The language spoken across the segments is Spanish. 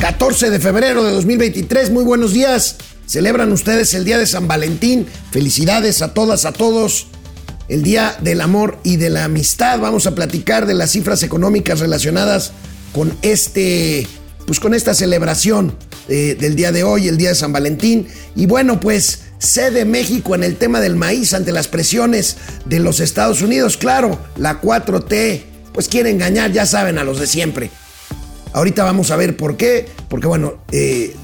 14 de febrero de 2023. Muy buenos días. Celebran ustedes el día de San Valentín. Felicidades a todas, a todos. El día del amor y de la amistad. Vamos a platicar de las cifras económicas relacionadas con este, pues con esta celebración eh, del día de hoy, el día de San Valentín. Y bueno, pues cede México en el tema del maíz ante las presiones de los Estados Unidos. Claro, la 4T, pues quiere engañar, ya saben, a los de siempre. Ahorita vamos a ver por qué, porque bueno, eh,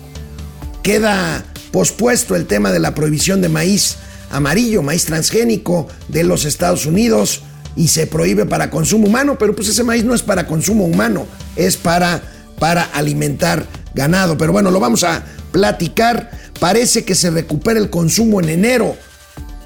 queda pospuesto el tema de la prohibición de maíz amarillo, maíz transgénico de los Estados Unidos y se prohíbe para consumo humano, pero pues ese maíz no es para consumo humano, es para, para alimentar ganado. Pero bueno, lo vamos a platicar. Parece que se recupera el consumo en enero.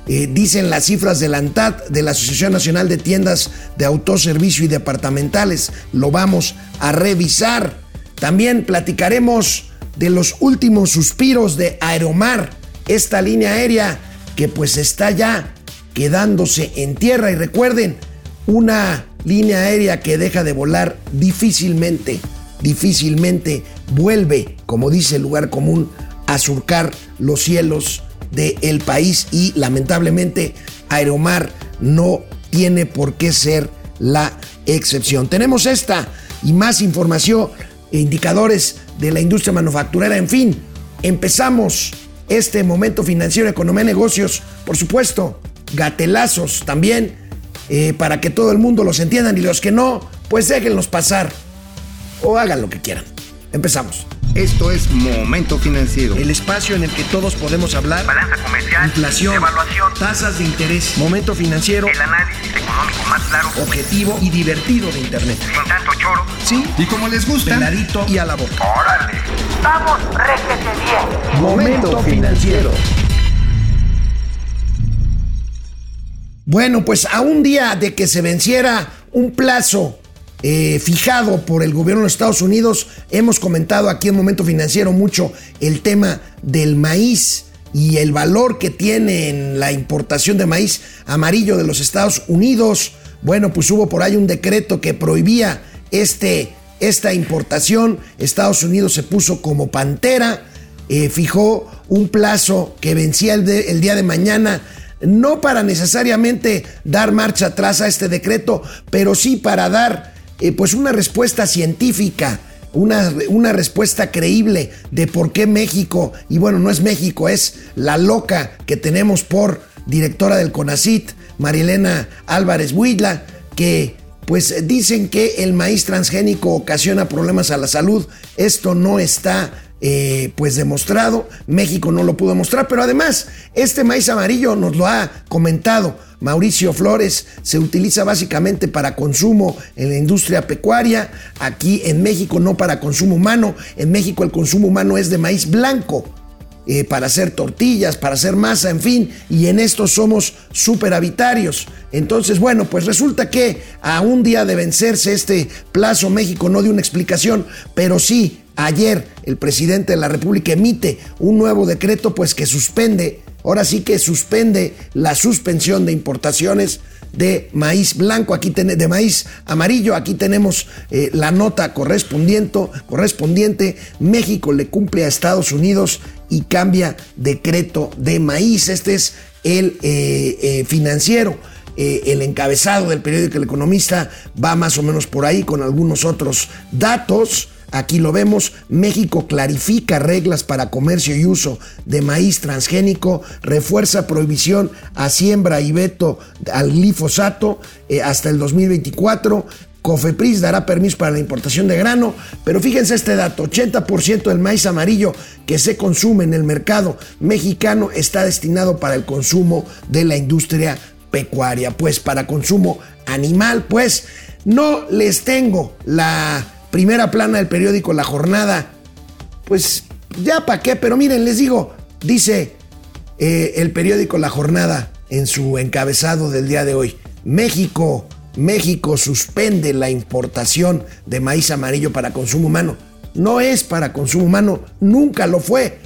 Eh, dicen las cifras de la ANTAD, de la Asociación Nacional de Tiendas de Autoservicio y Departamentales. Lo vamos a revisar. También platicaremos de los últimos suspiros de Aeromar, esta línea aérea que pues está ya quedándose en tierra. Y recuerden, una línea aérea que deja de volar difícilmente, difícilmente vuelve, como dice el lugar común, a surcar los cielos del país y lamentablemente Aeromar no tiene por qué ser la excepción. Tenemos esta y más información e indicadores de la industria manufacturera. En fin, empezamos este momento financiero, economía, negocios, por supuesto, gatelazos también, eh, para que todo el mundo los entiendan y los que no, pues déjenlos pasar o hagan lo que quieran. Empezamos. Esto es Momento Financiero. El espacio en el que todos podemos hablar. Balanza comercial. Inflación. Evaluación. Tasas de interés. Momento financiero. El análisis económico más claro. Objetivo y divertido de Internet. Sin tanto choro. Sí. Y como les gusta. Peladito y a la boca. ¡Órale! ¡Vamos, réjete bien! Momento financiero. Bueno, pues a un día de que se venciera un plazo eh, fijado por el gobierno de Estados Unidos. Hemos comentado aquí en Momento Financiero mucho el tema del maíz y el valor que tiene en la importación de maíz amarillo de los Estados Unidos. Bueno, pues hubo por ahí un decreto que prohibía este, esta importación. Estados Unidos se puso como pantera, eh, fijó un plazo que vencía el, el día de mañana no para necesariamente dar marcha atrás a este decreto, pero sí para dar eh, pues una respuesta científica, una, una, respuesta creíble de por qué México, y bueno, no es México, es la loca que tenemos por directora del CONACIT, Marilena Álvarez Huidla, que pues dicen que el maíz transgénico ocasiona problemas a la salud. Esto no está eh, pues demostrado, México no lo pudo mostrar, pero además este maíz amarillo nos lo ha comentado Mauricio Flores, se utiliza básicamente para consumo en la industria pecuaria, aquí en México no para consumo humano, en México el consumo humano es de maíz blanco. Eh, para hacer tortillas, para hacer masa, en fin, y en esto somos superavitarios. Entonces, bueno, pues resulta que a un día de vencerse este plazo, México no dio una explicación, pero sí Ayer el presidente de la República emite un nuevo decreto pues que suspende, ahora sí que suspende la suspensión de importaciones de maíz blanco, aquí de maíz amarillo, aquí tenemos eh, la nota correspondiente, correspondiente, México le cumple a Estados Unidos y cambia decreto de maíz, este es el eh, eh, financiero. el encabezado del periódico El Economista va más o menos por ahí con algunos otros datos. Aquí lo vemos, México clarifica reglas para comercio y uso de maíz transgénico, refuerza prohibición a siembra y veto al glifosato eh, hasta el 2024. Cofepris dará permiso para la importación de grano, pero fíjense este dato, 80% del maíz amarillo que se consume en el mercado mexicano está destinado para el consumo de la industria pecuaria, pues para consumo animal, pues no les tengo la primera plana del periódico La Jornada. Pues ya para qué, pero miren, les digo, dice eh, el periódico La Jornada en su encabezado del día de hoy, México, México suspende la importación de maíz amarillo para consumo humano. No es para consumo humano, nunca lo fue.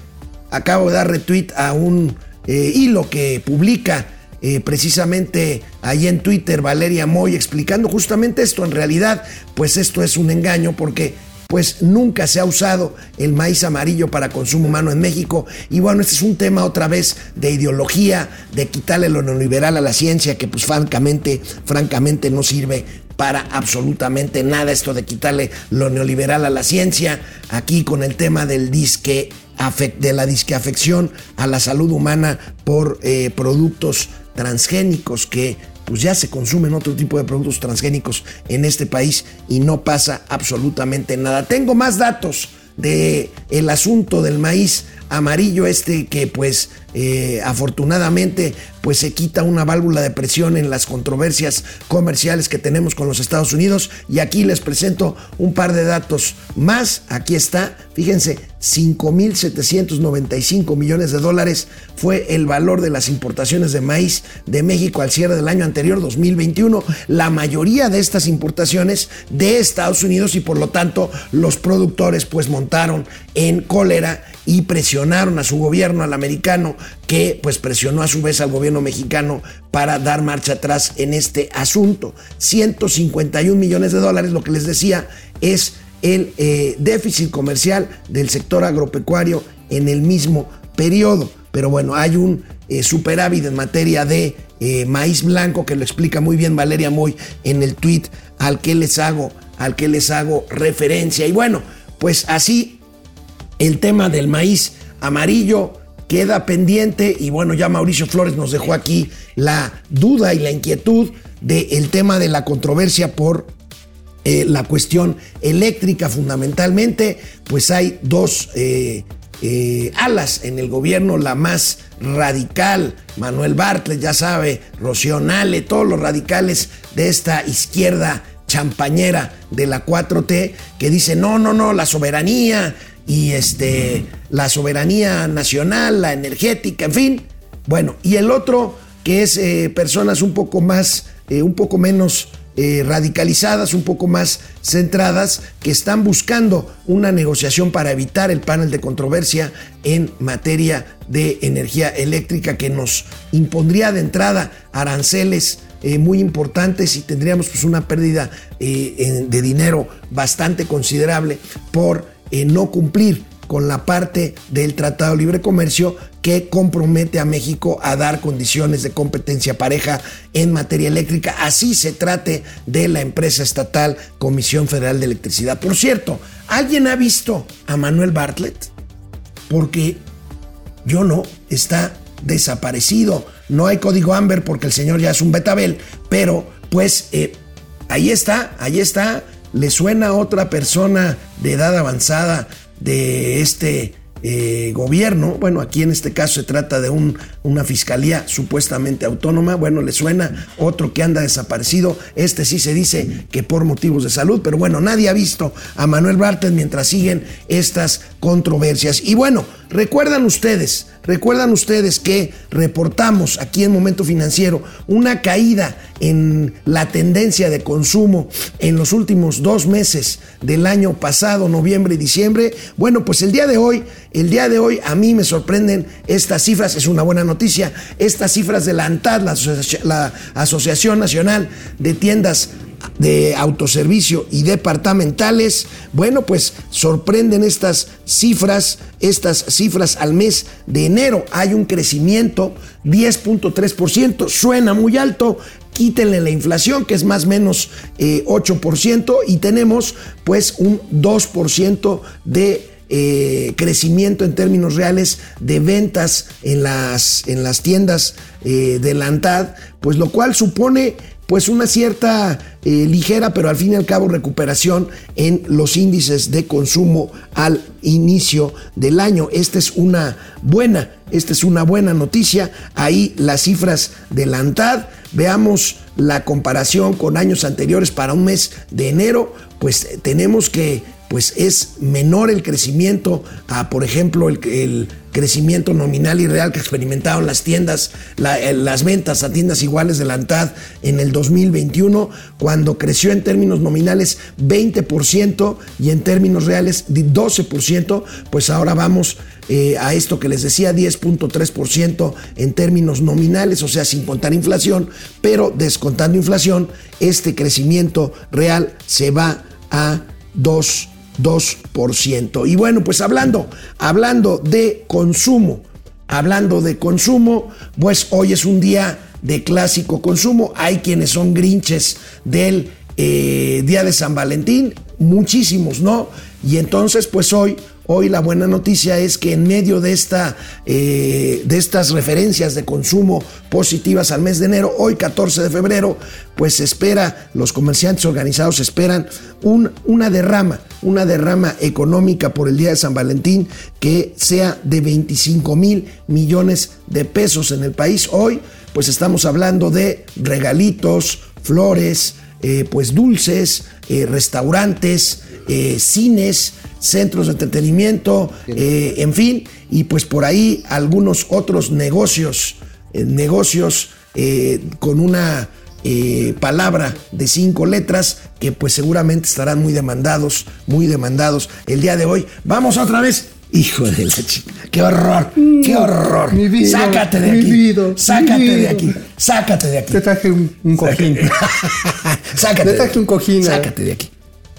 Acabo de dar retweet a un eh, hilo que publica eh, precisamente ahí en Twitter Valeria Moy explicando justamente esto. En realidad, pues esto es un engaño porque pues nunca se ha usado el maíz amarillo para consumo humano en México. Y bueno, este es un tema otra vez de ideología, de quitarle lo neoliberal a la ciencia, que pues francamente, francamente no sirve para absolutamente nada esto de quitarle lo neoliberal a la ciencia. Aquí con el tema del disque de la disqueafección a la salud humana por eh, productos transgénicos que pues ya se consumen otro tipo de productos transgénicos en este país y no pasa absolutamente nada. Tengo más datos de el asunto del maíz amarillo este que pues eh, afortunadamente pues se quita una válvula de presión en las controversias comerciales que tenemos con los Estados Unidos y aquí les presento un par de datos más, aquí está, fíjense, 5.795 millones de dólares fue el valor de las importaciones de maíz de México al cierre del año anterior, 2021. La mayoría de estas importaciones de Estados Unidos y por lo tanto los productores pues montaron en cólera y presionaron a su gobierno, al americano, que pues presionó a su vez al gobierno mexicano para dar marcha atrás en este asunto. 151 millones de dólares, lo que les decía, es el eh, déficit comercial del sector agropecuario en el mismo periodo. Pero bueno, hay un eh, superávit en materia de eh, maíz blanco que lo explica muy bien Valeria Moy en el tweet al que les hago, al que les hago referencia. Y bueno, pues así el tema del maíz amarillo queda pendiente y bueno, ya Mauricio Flores nos dejó aquí la duda y la inquietud del tema de la controversia por eh, la cuestión eléctrica fundamentalmente, pues hay dos eh, eh, alas en el gobierno, la más radical, Manuel Bartlett, ya sabe, Rocío Nale, todos los radicales de esta izquierda champañera de la 4T, que dice, no, no, no, la soberanía, y este, la soberanía nacional, la energética, en fin. Bueno, y el otro que es personas un poco más, un poco menos eh, radicalizadas, un poco más centradas, que están buscando una negociación para evitar el panel de controversia en materia de energía eléctrica que nos impondría de entrada aranceles muy importantes y tendríamos pues una pérdida de dinero bastante considerable por no cumplir con la parte del Tratado de Libre Comercio que compromete a México a dar condiciones de competencia pareja en materia eléctrica, así se trate de la empresa estatal Comisión Federal de Electricidad. Por cierto, ¿alguien ha visto a Manuel Bartlett? Porque yo no, está desaparecido. No hay código Amber porque el señor ya es un betabel, pero pues eh, ahí está, ahí está le suena a otra persona de edad avanzada de este eh, gobierno, bueno, aquí en este caso se trata de un, una fiscalía supuestamente autónoma, bueno, le suena otro que anda desaparecido, este sí se dice que por motivos de salud, pero bueno, nadie ha visto a Manuel Bartlett mientras siguen estas controversias. Y bueno, recuerdan ustedes, recuerdan ustedes que reportamos aquí en Momento Financiero una caída en la tendencia de consumo en los últimos dos meses del año pasado, noviembre y diciembre. Bueno, pues el día de hoy, el día de hoy a mí me sorprenden estas cifras, es una buena noticia, estas cifras de la ANTAD, la, Asociación Nacional de Tiendas de autoservicio y departamentales, bueno, pues sorprenden estas cifras, estas cifras al mes de enero. Hay un crecimiento 10.3%, suena muy alto, quítenle la inflación, que es más o menos 8%, eh, y tenemos pues un 2% de eh, crecimiento en términos reales de ventas en las, en las tiendas eh, de la ANTAD, pues lo cual supone pues una cierta eh, ligera, pero al fin y al cabo recuperación en los índices de consumo al inicio del año. Esta es una buena, esta es una buena noticia. Ahí las cifras de la ANTAD. Veamos la comparación con años anteriores para un mes de enero, pues tenemos que pues es menor el crecimiento a, por ejemplo, el, crecimiento nominal y real que experimentaron las tiendas, las ventas a tiendas iguales de la ANTAD en el 2021, cuando creció en términos nominales 20% y en términos reales 12%, pues ahora vamos eh, a esto que les decía, 10.3% en términos nominales, o sea, sin contar inflación, pero descontando inflación, este crecimiento real se va a 2%. 2%. Y bueno, pues hablando, hablando de consumo, hablando de consumo, pues hoy es un día de clásico consumo. Hay quienes son grinches del eh, día de San Valentín, muchísimos, ¿no? Y entonces, pues hoy Hoy la buena noticia es que en medio de, esta, eh, de estas referencias de consumo positivas al mes de enero, hoy 14 de febrero, pues se espera, los comerciantes organizados esperan un, una derrama, una derrama económica por el Día de San Valentín que sea de 25 mil millones de pesos en el país. Hoy, pues estamos hablando de regalitos, flores, eh, pues dulces, eh, restaurantes, cines, centros de entretenimiento, eh, en fin, y pues por ahí algunos otros negocios, eh, negocios eh, con una palabra de cinco letras que pues seguramente estarán muy demandados, muy demandados el día de hoy. Vamos otra vez. Hijo de la chica, qué horror, qué horror. Mi vida, sácate de mi aquí. vida, sácate mi de aquí. Sácate de aquí. Te traje un, un cojín. sácate. Te de traje aquí. un cojín. Sácate de aquí.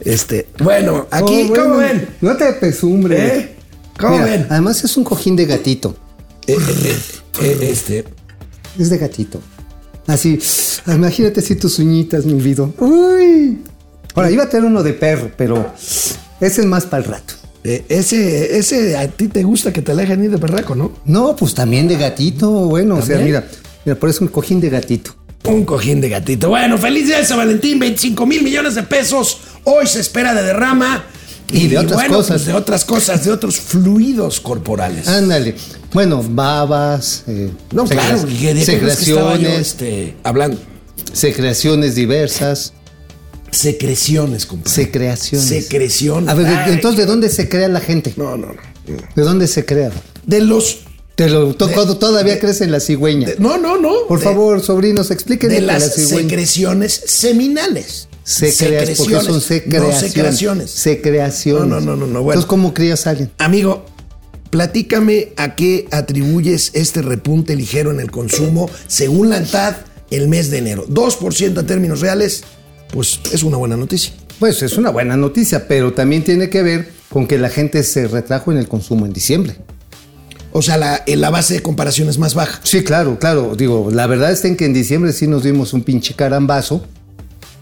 Este, bueno, aquí, Oh, bueno, ¿cómo ven? No te pesumbre. ¿Eh? ¿Cómo Mira, ven? Además es un cojín de gatito. Eh, eh, eh, este, Es de gatito. Así, imagínate si tus uñitas, mi vida. Uy. Ahora, iba a tener uno de perro, pero ese es más para el rato. eh, ese, ese a ti te gusta que te alejen ir de perraco, ¿no? No, pues también de gatito. Bueno, o sea, mira, mira, por eso un cojín de gatito. Un cojín de gatito. Bueno, feliz día de San Valentín, 25 mil millones de pesos. Hoy se espera de derrama. Y de otras bueno, cosas. pues de otras cosas, de otros fluidos corporales. Ándale. Bueno, babas, eh, no, claro, que de yo, secreciones, este, hablando. secreciones diversas, Secreciones, compadre. secreaciones. Secreciones. A ver, Ay, entonces, ¿de dónde se crea la gente? No, no, no. ¿De dónde se crea? De los. Te lo, todavía crece en la cigüeña. de- no, no, no. Por de- favor, sobrinos, explíquenme De la las cigüeña secreciones seminales. Se porque son No secreaciones. secreciones. Secreaciones. No, no, no, no, no, bueno. Entonces, ¿cómo crías a alguien? Amigo, platícame a qué atribuyes este repunte ligero en el consumo según la ANTAD el mes de enero. 2% en términos reales, pues es una buena noticia. Pues es una buena noticia, pero también tiene que ver con que la gente se retrajo en el consumo en diciembre. O sea, la, eh, la base de comparación es más baja. Sí, claro, claro. Digo, la verdad es en que en diciembre sí nos dimos un pinche carambazo.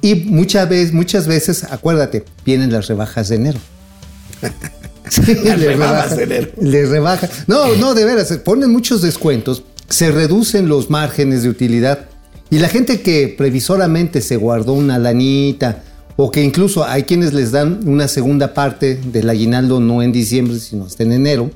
Y muchas veces, muchas veces, acuérdate, vienen las rebajas de enero. Sí, Las rebajas rebaja- de enero. Le rebaja. No, no, de veras, ponen muchos descuentos, se reducen los márgenes de utilidad. Y la gente que previsoramente se guardó una lanita, o que incluso hay quienes les dan una segunda parte del aguinaldo no en diciembre, sino hasta en enero,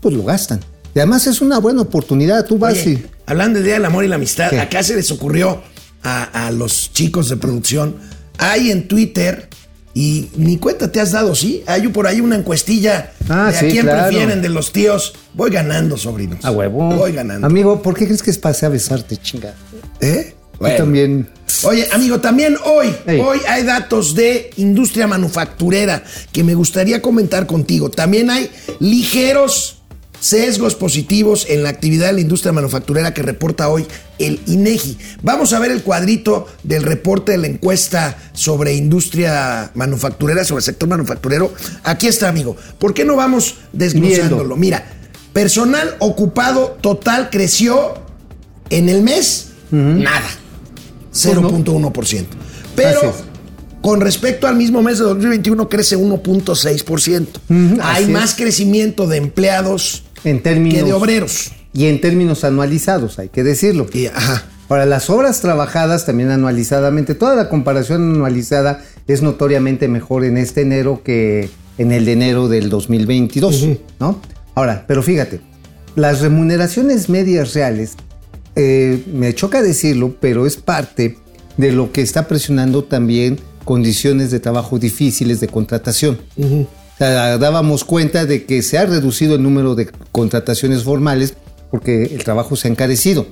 pues lo gastan. Y además es una buena oportunidad. Tú vas Oye, y. hablando del Día del Amor y la Amistad, ¿Qué? acá se les ocurrió a, a los chicos de producción, hay en Twitter, y ni cuenta te has dado, ¿sí? Hay por ahí una encuestilla Ah, de sí, a quién claro. prefieren de los tíos. Voy ganando, sobrinos. A huevo. Voy ganando. Amigo, ¿por qué crees que es pase a besarte, chinga? ¿Eh? Bueno. también. Oye, amigo, también hoy, hoy hay datos de industria manufacturera que me gustaría comentar contigo. También hay ligeros sesgos positivos en la actividad de la industria manufacturera que reporta hoy el INEGI. Vamos a ver el cuadrito del reporte de la encuesta sobre industria manufacturera, sobre el sector manufacturero. Aquí está, amigo. ¿Por qué no vamos desglosándolo? Mira, personal ocupado total creció en el mes, nada. 0.1%. Pero Así es. con respecto al mismo mes de 2021 crece 1.6%. Ujú, Hay más es. crecimiento de empleados En términos. que de obreros. Y en términos anualizados, hay que decirlo. Y, ajá. Ahora, las obras trabajadas también anualizadamente, toda la comparación anualizada es notoriamente mejor en este enero que en el de enero del 2022, ¿no? Ahora, pero fíjate, las remuneraciones medias reales, eh, me choca decirlo, pero es parte de lo que está presionando también condiciones de trabajo difíciles de contratación. O sea, dábamos cuenta de que se ha reducido el número de contrataciones formales porque el trabajo se ha encarecido.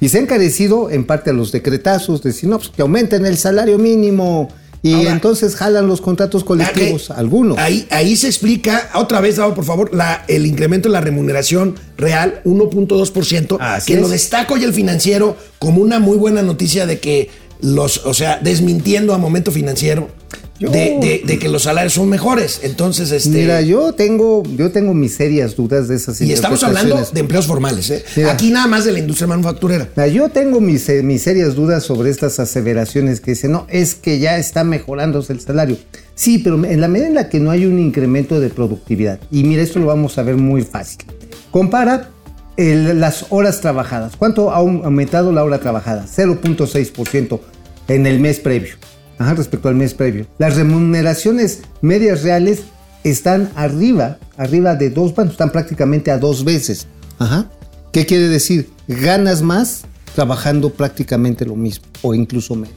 Y se ha encarecido en parte a los decretazos, decir, no, pues que aumenten el salario mínimo. Y Ahora- entonces jalan los contratos colectivos, algunos. Ahí, ahí se explica, otra vez, por favor, la- el incremento de la remuneración real, 1.2%, Así que lo es. destaco y el financiero como una muy buena noticia de que los, o sea, desmintiendo a momento financiero. Yo- de, de- de que los salarios son mejores. Entonces, este. Mira, yo tengo, yo tengo mis serias dudas de esas y estamos hablando de empleos formales, ¿eh? Mira. Aquí nada más de la industria manufacturera. Mira, Yo tengo mis, eh, mis serias dudas sobre estas aseveraciones que dicen, no, es que ya está mejorándose el salario. Sí, pero en la medida en la que no hay un incremento de productividad, y mira, esto lo vamos a ver muy fácil. Compara el- las horas trabajadas. ¿Cuánto ha aum- aumentado la hora trabajada? 0.6% en el mes previo, Ajá, respecto al mes previo. Las remuneraciones medias reales están arriba, arriba de dos, bueno, están prácticamente a dos veces. Ajá. ¿Qué quiere decir? Ganas más trabajando prácticamente lo mismo o incluso menos.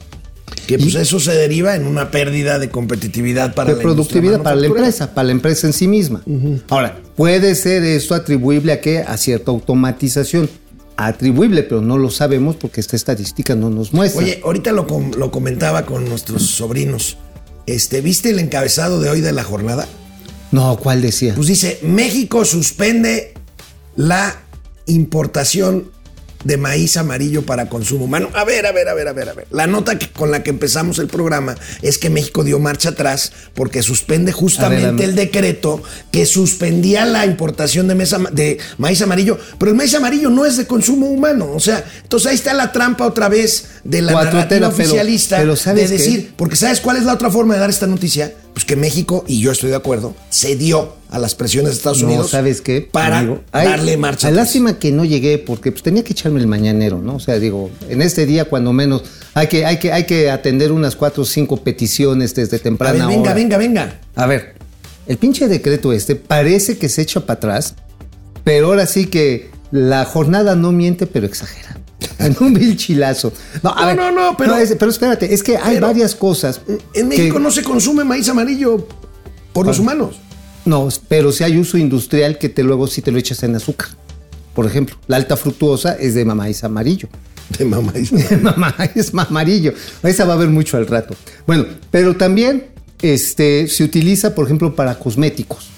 Que pues eso se deriva en una pérdida de competitividad para de la productividad para la empresa, para la empresa en sí misma. Ahora, puede ser esto atribuible a qué? A cierta automatización. Atribuible, pero no lo sabemos porque esta estadística no nos muestra. Oye, ahorita lo, com- lo comentaba con nuestros sobrinos. Este, ¿viste el encabezado de hoy de la jornada? no, ¿cuál decía? Pues dice, México suspende la importación de maíz amarillo para consumo humano. A ver, a ver, a ver, a ver, a ver. La nota que- con la que empezamos el programa es que México dio marcha atrás porque suspende justamente ver, el decreto que suspendía la importación de, mesa- de maíz amarillo, pero el maíz amarillo no es de consumo humano. O sea, entonces ahí está la trampa otra vez de la narrativa oficialista pero de decir, porque ¿sabes cuál es la otra forma de dar esta noticia? Pues que México, y yo estoy de acuerdo, cedió a las presiones de Estados No, Unidos ¿sabes qué? para amigo? Darle marcha. atrás. Lástima que no llegué porque pues, tenía que echarme el mañanero, ¿no? O sea, digo, en este día cuando menos hay que, hay que, hay que atender unas cuatro o cinco peticiones desde A temprana ver, venga, hora. venga, venga. A ver, el pinche decreto este parece que se echa para atrás, pero ahora sí que la jornada no miente, pero exagera. En un vil chilazo. No, a No, ver, no, no, pero- es- pero espérate, es que hay Pero- varias cosas. En México que- no se consume maíz amarillo por los humanos. No, pero sí hay uso industrial que te luego sí te lo echas en azúcar. Por ejemplo, la alta fructuosa es de maíz amarillo. De maíz. Mamá, es amarillo. Esa va a haber mucho al rato. Bueno, pero también este, se utiliza, por ejemplo, para cosméticos.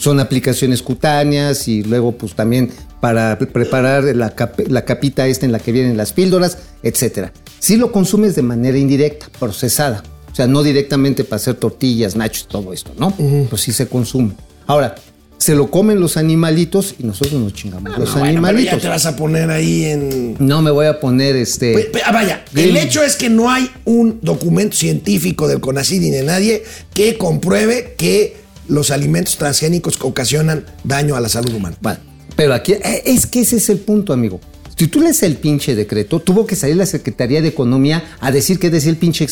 Son aplicaciones cutáneas y luego, pues también para pre- preparar la, cap- la capita esta en la que vienen las píldoras, etcétera. Si lo consumes de manera indirecta, procesada. O sea, no directamente para hacer tortillas, nachos, todo esto, ¿no? Pues sí se consume. Ahora, se lo comen los animalitos y nosotros nos chingamos los No, bueno, pero animalitos. ya te vas a poner ahí en. No me voy a poner este. Ah, vaya, Game. el hecho es que no hay un documento científico del CONACYT ni de nadie que compruebe que los alimentos transgénicos ocasionan daño a la salud humana. Vale, Pero aquí, eh, es que ese es el punto, amigo. Si tú lees el pinche decreto, tuvo que salir la Secretaría de Economía a decir qué decía el pinche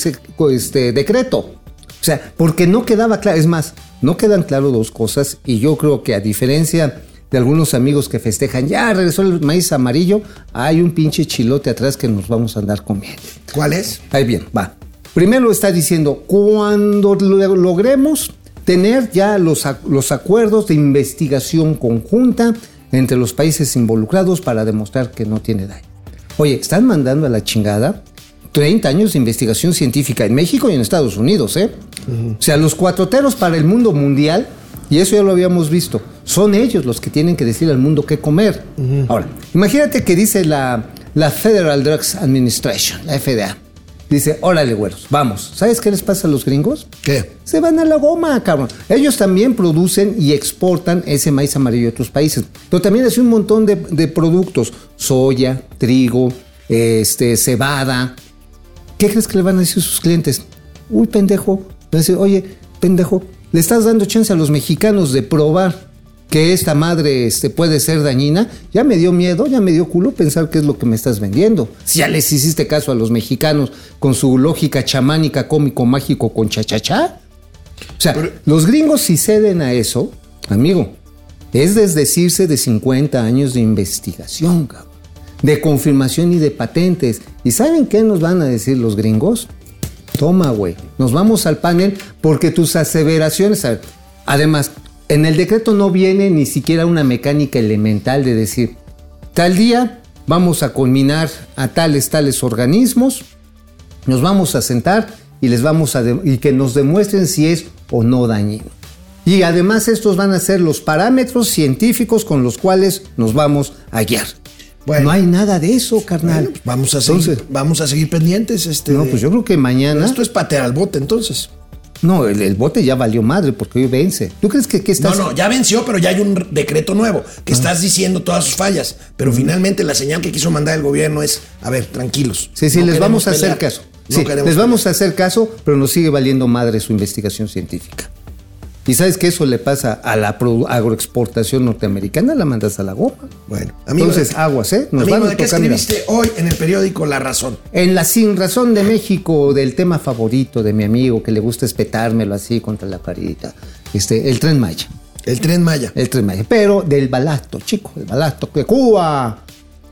este, decreto. O sea, porque no quedaba claro. Es más, no quedan claro dos cosas y yo creo que a diferencia de algunos amigos que festejan, ya regresó el maíz amarillo, hay un pinche chilote atrás que nos vamos a andar comiendo. ¿Cuál es? Ahí bien, va. Primero está diciendo, cuando lo- logremos tener ya los, los acuerdos de investigación conjunta entre los países involucrados para demostrar que no tiene daño. Oye, están mandando a la chingada 30 años de investigación científica en México y en Estados Unidos, ¿eh? O sea, los cuatroteros para el mundo mundial, y eso ya lo habíamos visto, son ellos los que tienen que decir al mundo qué comer. Ahora, imagínate que dice la, la Federal Drugs Administration, la FDA. Dice, órale, güeros, vamos. ¿Sabes qué les pasa a los gringos? ¿Qué? Se van a la goma, cabrón. Ellos también producen y exportan ese maíz amarillo a otros países. Pero también hace un montón de, de productos. Soya, trigo, este, cebada. ¿Qué crees que le van a decir sus clientes? Uy, pendejo. Le van a decir, oye, pendejo, le estás dando chance a los mexicanos de probar que esta madre este, puede ser dañina. Ya me dio miedo, ya me dio culo pensar qué es lo que me estás vendiendo. Si ya les hiciste caso a los mexicanos con su lógica chamánica, cómico, mágico, con chachachá. O sea, los gringos si ceden a eso, amigo, es desdecirse de 50 años de investigación, cabrón, de confirmación y de patentes. ¿Y saben qué nos van a decir los gringos? Toma, güey, nos vamos al panel porque tus aseveraciones... Además, en el decreto no viene ni siquiera una mecánica elemental de decir, tal día vamos a culminar a tales, tales organismos, nos vamos a sentar y les vamos a y que nos demuestren si es o no dañino. Y además estos van a ser los parámetros científicos con los cuales nos vamos a guiar. Bueno. no hay nada de eso, carnal. Bueno, pues vamos a seguir, Entonces, vamos a seguir pendientes. Este, no, pues yo creo que mañana Esto es patear al bote, entonces. No, el, el bote ya valió madre porque hoy vence. ¿Tú crees que, que No, estás.? no, ya venció, pero ya hay un decreto nuevo que estás diciendo todas sus fallas. Pero finalmente la señal que quiso mandar el gobierno es, a ver, tranquilos. Sí, sí, No les vamos a hacer caso. No Sí, les vamos a hacer caso, pero nos sigue valiendo madre su investigación científica. Y sabes que eso le pasa a la agroexportación norteamericana, la mandas a la goma. Bueno, Entonces, aguas, ¿eh? Nos amigo, van a ¿de qué escribiste hoy en el periódico La Razón? En la Sin Razón de México, del tema favorito de mi amigo que le gusta espetármelo así contra la carita, este, el tren Maya. El Tren Maya. El tren Maya. Pero del balasto, chico, el balasto de Cuba.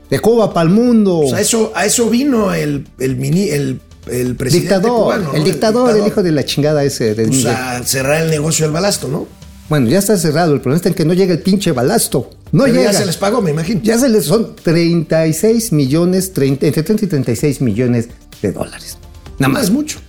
De Cuba para el mundo. O sea, eso, a eso vino el, el, mini, el, el presidente dictador, cubano, ¿no? el dictador, el hijo de la chingada ese. de- Pues a cerrar el negocio del balasto, ¿no? bueno, ya está cerrado. El problema está en que no llega el pinche balasto. No Pero llega. ya se les pagó, me imagino. Ya se les son 36 millones, 30, entre 30 y 36 millones de dólares. Nada No más. es mucho.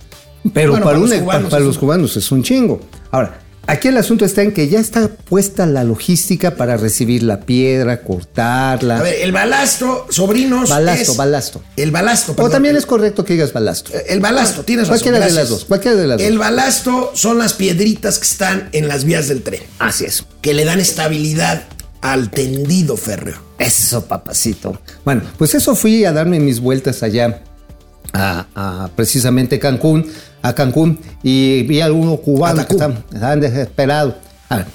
Pero Bueno, para, para un- los cubanos para es los un- cubanos es un chingo. Ahora, aquí el asunto está en que ya está puesta la logística para recibir la piedra, cortarla. A ver, el balasto, sobrinos. Balasto, es- balasto. El balasto, o perdón. también es correcto que digas balasto. El balasto, tienes razón. Cualquiera de las dos, cualquiera de las dos. El balasto son las piedritas que están en las vías del tren, Así es. que le dan estabilidad al tendido férreo. Eso, papacito. Bueno, pues eso fui a darme mis vueltas allá a, a precisamente Cancún, a Cancún, y vi a alguno cubano que estaban, estaban desesperados. A ver,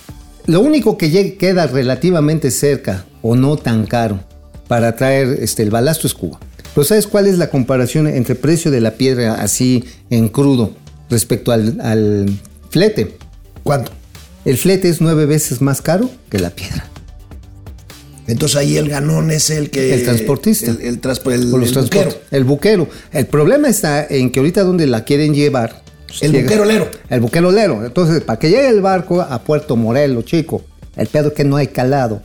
lo único que queda relativamente cerca o no tan caro para traer este, el balasto es Cuba. Pero ¿sabes cuál es la comparación entre precio de la piedra así en crudo respecto al, al flete? ¿Cuánto? El flete es nueve veces más caro que la piedra. Entonces ahí el ganón es el que. El transportista. El, el, transpo- el- los el buquero. El buquero. El problema está en que ahorita donde la quieren llevar. pues, El buquerolero. El buquerolero. Entonces, para que llegue el barco a Puerto Morelos, chico, el pedo es que no hay calado.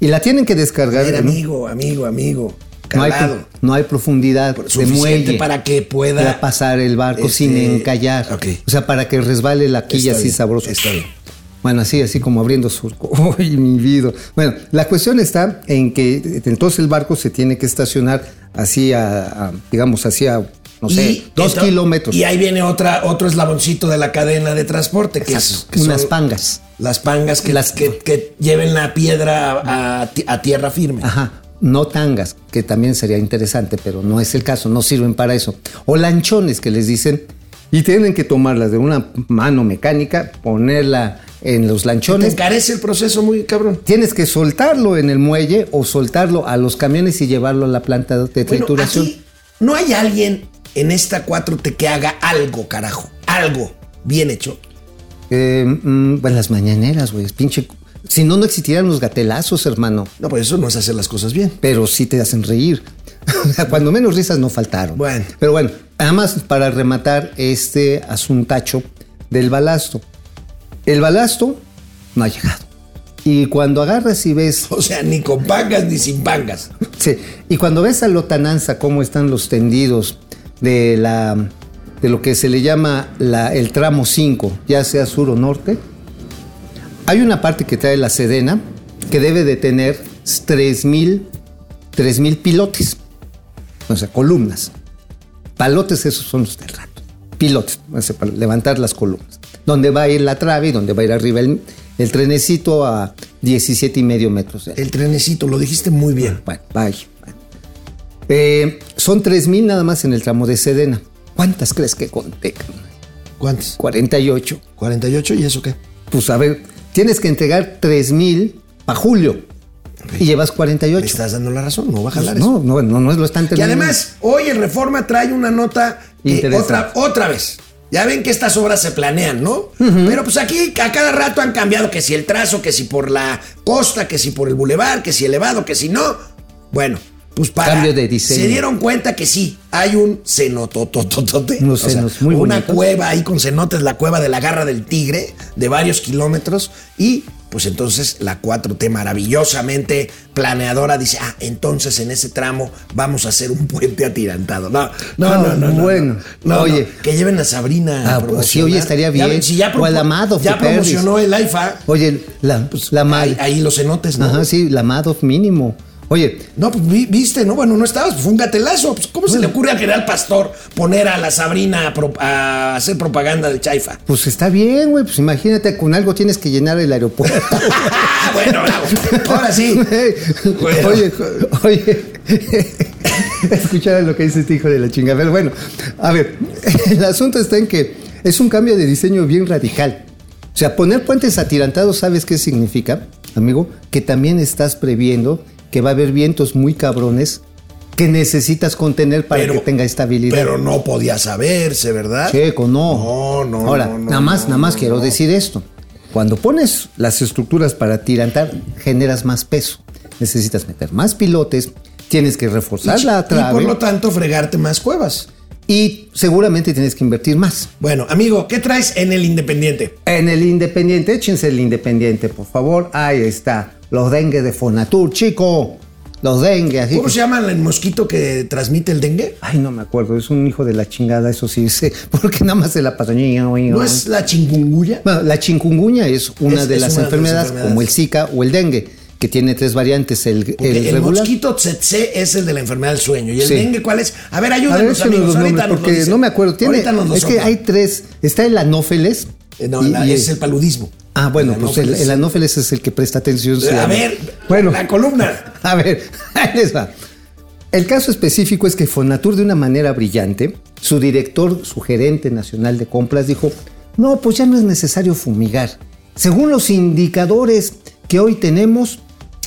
Y la tienen que descargar. ¿no? amigo, amigo, amigo. No hay, Calado. no hay profundidad de muelle para que pueda- para pasar el barco Este, sin encallar. ok. O sea, para que resbale la quilla así sabroso. está bien. Bueno, así, así como abriendo surco. ¡Uy, mi vida! Bueno, la cuestión está en que entonces el barco se tiene que estacionar así a, a, digamos, así a, no sé, Y dos kilómetros. Y ahí viene otra, otro eslaboncito de la cadena de transporte, que, es, Exacto, que unas son pangas. Las pangas que, Las- que, que lleven la piedra a, a tierra firme. Ajá. No tangas, que también sería interesante, pero no es el caso, no sirven para eso. O lanchones que les dicen, y tienen que tomarlas de una mano mecánica, ponerla en los Te lanchones. encarece el proceso muy cabrón. Tienes que soltarlo en el muelle o soltarlo a los camiones y llevarlo a la planta de Bueno, trituración. aquí no hay alguien en esta 4T que haga algo, carajo. Algo bien hecho. Eh, mm, bueno, las mañaneras, güey, pinche. Si no, no existieran los gatelazos, hermano. No, pues eso no es hacer las cosas bien. Pero sí te hacen reír. Cuando menos risas no faltaron. Bueno. Pero bueno, además, para rematar este asuntacho del balasto. El balasto no ha llegado. Y cuando agarras y ves. O sea, ni con pangas ni sin pangas. Sí, y cuando ves a Lotananza cómo están los tendidos de la de lo que se le llama la- el tramo 5, ya sea sur o norte, hay una parte que trae la Sedena que debe de tener 3000 3000 pilotes. O sea, columnas. Palotes esos son los del rato. Pilotes, o sea, para levantar las columnas. Donde va a ir la trave y donde va a ir arriba el, el trenecito a 17 y medio metros. El trenecito, lo dijiste muy bien. Bueno, vaya. bueno. Eh, son 3.000 nada más en el tramo de Sedena. ¿Cuántas crees que conté? ¿Cuántos? 48. 48 y eso qué? Pues a ver, tienes que entregar 3.000 para julio. Y llevas Me 48. estás dando la razón, no va a jalar Pues eso. no, no, no, no lo están Y además, hoy en Reforma trae una nota que Interesante. otra, otra vez. Ya ven que estas obras se planean, ¿no? Pero pues aquí a cada rato han cambiado que si el trazo, que si por la costa, que si por el bulevar, que si elevado, que si no. Bueno, pues para Cambio de diseño. se dieron cuenta que sí, hay un cenotototote. Senos muy Una bonitos. cueva ahí con cenotes, la cueva de la garra del tigre, de varios kilómetros. Y pues entonces la 4T maravillosamente planeadora dice, ah, entonces en ese tramo vamos a hacer un puente atirantado. No, no, Ah, no, no. no, bueno. no, no, Oye. no. que lleven a Sabrina. Ah, a pues sí, promocionar. oye, estaría Ya- bien. si ya O al Amado, Ya promocionó el IFA. Oye, la, la Ahí, ahí los cenotes, ¿no? Ajá, sí, la Madoff mínimo. Oye, No, pues vi- viste, ¿no? Bueno, no estabas, pues fue un gatelazo. Pues, ¿Cómo se le ocurre al general Pastor poner a la Sabrina a, pro- a hacer propaganda de Chaifa? pues está bien, güey. Pues imagínate, con algo tienes que llenar el aeropuerto. bueno, bravo. ahora sí. Bueno. Oye, oye. Escuchar lo que dice este hijo de la chinga. Pero bueno, a ver, el asunto está en que es un cambio de diseño bien radical. O sea, poner puentes atirantados, ¿sabes qué significa, amigo? Que también estás previendo que va a haber vientos muy cabrones que necesitas contener para Pero- que tenga estabilidad. Pero no podía saberse, ¿verdad? Checo, no. No, no, Ahora, no, no, nada más, no, nada más quiero decir esto. Cuando pones las estructuras para tirantar, generas más peso. Necesitas meter más pilotes, tienes que reforzar la Y por trave lo tanto, fregarte más cuevas. y seguramente tienes que invertir más. Bueno, amigo, ¿qué traes en el Independiente? En el Independiente, échense el Independiente, por favor. Ahí está. Los dengue de Fonatur, chico. Los dengue, así. ¿Cómo se llama el mosquito que transmite el dengue? Ay, no me acuerdo. Es un hijo de la chingada, eso sí sé. Porque nada más se la pasa. ¿No es la chingunguya? Bueno, la chikungunya es una, Es- de, es las una de las enfermedades, como el Zika o el dengue, que tiene tres variantes. El, Porque el el, regular. mosquito tsetse es el de la enfermedad del sueño. ¿Y el Sí. dengue cuál es? A ver, A ver, ayúdanos, échenos amigos. los Ahorita nombres, nos lo porque no me acuerdo. Tiene, Ahorita nos lo es que hay tres. Está el anófeles. Eh, No, y- la- y- es el paludismo. Ah, bueno, El pues el, anófeles. el anófeles es el que presta atención. A ver, bueno, la columna. A ver, ahí les va. El caso específico es que Fonatur, de una manera brillante, su director, su gerente nacional de compras, dijo: No, pues ya no es necesario fumigar. Según los indicadores que hoy tenemos,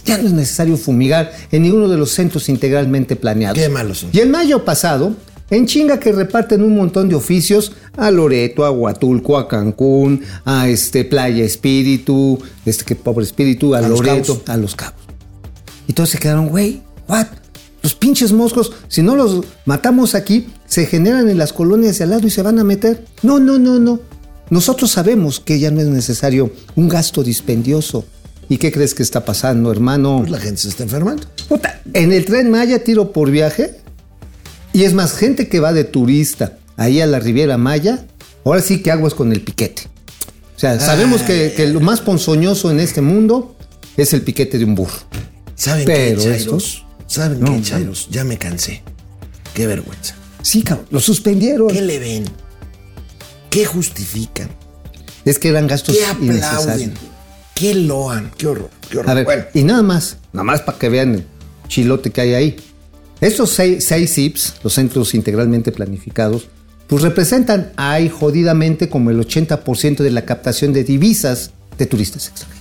ya no es necesario fumigar en ninguno de los centros integralmente planeados. Qué malos son. Y en mayo pasado, en chinga que reparten un montón de oficios a Loreto, a Huatulco, a Cancún, a este Playa Espíritu, este que pobre Espíritu, a, A Los Loreto, Cabos. a Los Cabos. Y todos se quedaron, güey, what? Los pinches moscos, si no los matamos aquí, se generan en las colonias de al lado y se van a meter. No, no, no, no. Nosotros sabemos que ya no es necesario un gasto dispendioso. ¿Y qué crees que está pasando, hermano? Pues la gente se está enfermando. Puta, en el tren Maya tiro por viaje. Y es más, gente que va de turista ahí a la Riviera Maya, ahora sí que aguas con el piquete. O sea, sabemos que, que lo más ponzoñoso en este mundo es el piquete de un burro. ¿Saben Pero qué, estos-? ¿Saben No, qué. Chairos? Ya me cansé. Qué vergüenza. Sí, cabrón, lo suspendieron. ¿Qué le ven? ¿Qué justifican? Es que eran gastos ¿Qué aplauden? innecesarios. ¿Qué loan? Qué horror. Qué horror. A ver, bueno, y nada más, nada más para que vean el chilote que hay ahí. Estos seis, seis CIPS, los centros integralmente planificados, pues representan ahí jodidamente como el 80% de la captación de divisas de turistas extranjeros.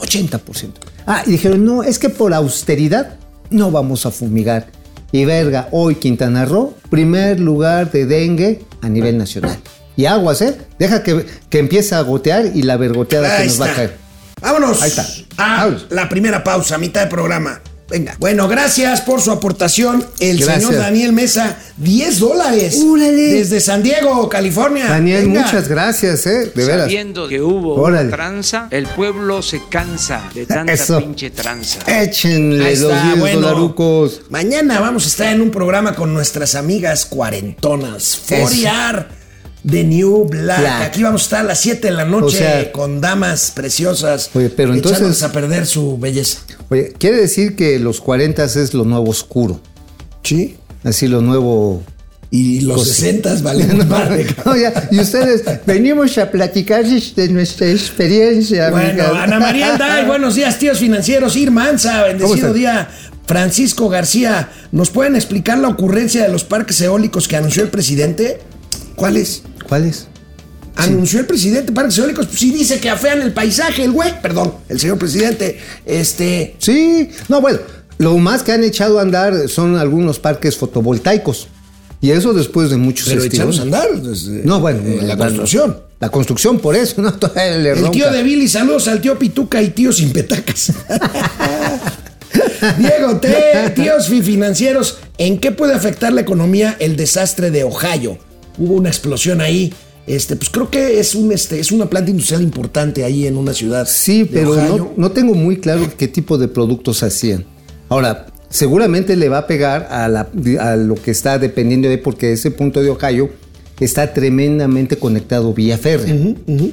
80%. Ah, y dijeron, no, es que por austeridad no vamos a fumigar. Y verga, hoy Quintana Roo, primer lugar de dengue a nivel nacional. Y aguas, ¿eh? Deja que, que empiece a gotear y la vergoteada que nos va a está. caer. Vámonos Ahí está. a Vámonos. la primera pausa, mitad de programa. Venga. Bueno, gracias por su aportación. El Gracias. señor Daniel Mesa, 10 dólares. ¡Úrale! Desde San Diego, California. Daniel, Venga. muchas gracias, ¿eh? De veras. Sabiendo que hubo Órale. tranza, el pueblo se cansa de tanta Eso. pinche tranza. Échenle los está, 10 bueno. dolarucos. Mañana vamos a estar en un programa con nuestras amigas cuarentonas. Foriar de New Black. Black. Aquí vamos a estar a las 7 de la noche O sea- con damas preciosas. Oye, pero entonces- a perder su belleza. Oye, quiere decir que los 40 es lo nuevo oscuro. Sí. Así lo nuevo. Y los Pues- 60 valen madre. cabrón. No, ya, y ustedes, venimos a platicarles de nuestra experiencia. Bueno, amiga. Ana María Alday, buenos días, tíos financieros. Irmanza, bendecido día. Francisco García, ¿nos pueden explicar la ocurrencia de los parques eólicos que anunció el presidente? ¿Cuáles? ¿Cuáles? Anunció el presidente parques eólicos. Pues sí dice que afean el paisaje, el güey. Perdón, el señor presidente. Este. Sí, no, bueno, lo más que han echado a andar son algunos parques fotovoltaicos. Y eso después de muchos Pero estilos. echamos a andar. desde- No, bueno, eh, la construcción. La construcción, por eso, ¿no? Le El ronca. tío de Billy, saludos al tío Pituca y tío sin petacas. Diego T, tíos fi- financieros, ¿en qué puede afectar la economía el desastre de Ohio? Hubo una explosión ahí. Este, pues creo que es un este, es una planta industrial importante ahí en una ciudad. Sí, pero no, no tengo muy claro qué tipo de productos hacían. Ahora, seguramente le va a pegar a, la- a lo que está dependiendo de, porque ese punto de Ohio está tremendamente conectado vía férrea.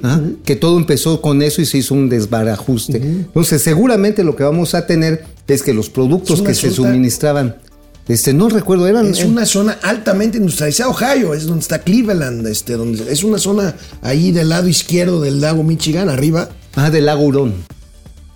¿ah? Que todo empezó con eso y se hizo un desbarajuste. Entonces, seguramente lo que vamos a tener es que los productos que se suministraban, este, no recuerdo, eran... Es una zona altamente industrializada. Ohio es donde está Cleveland, este, donde es una zona ahí del lado izquierdo del lago Michigan, arriba. Ah, del lago Hurón.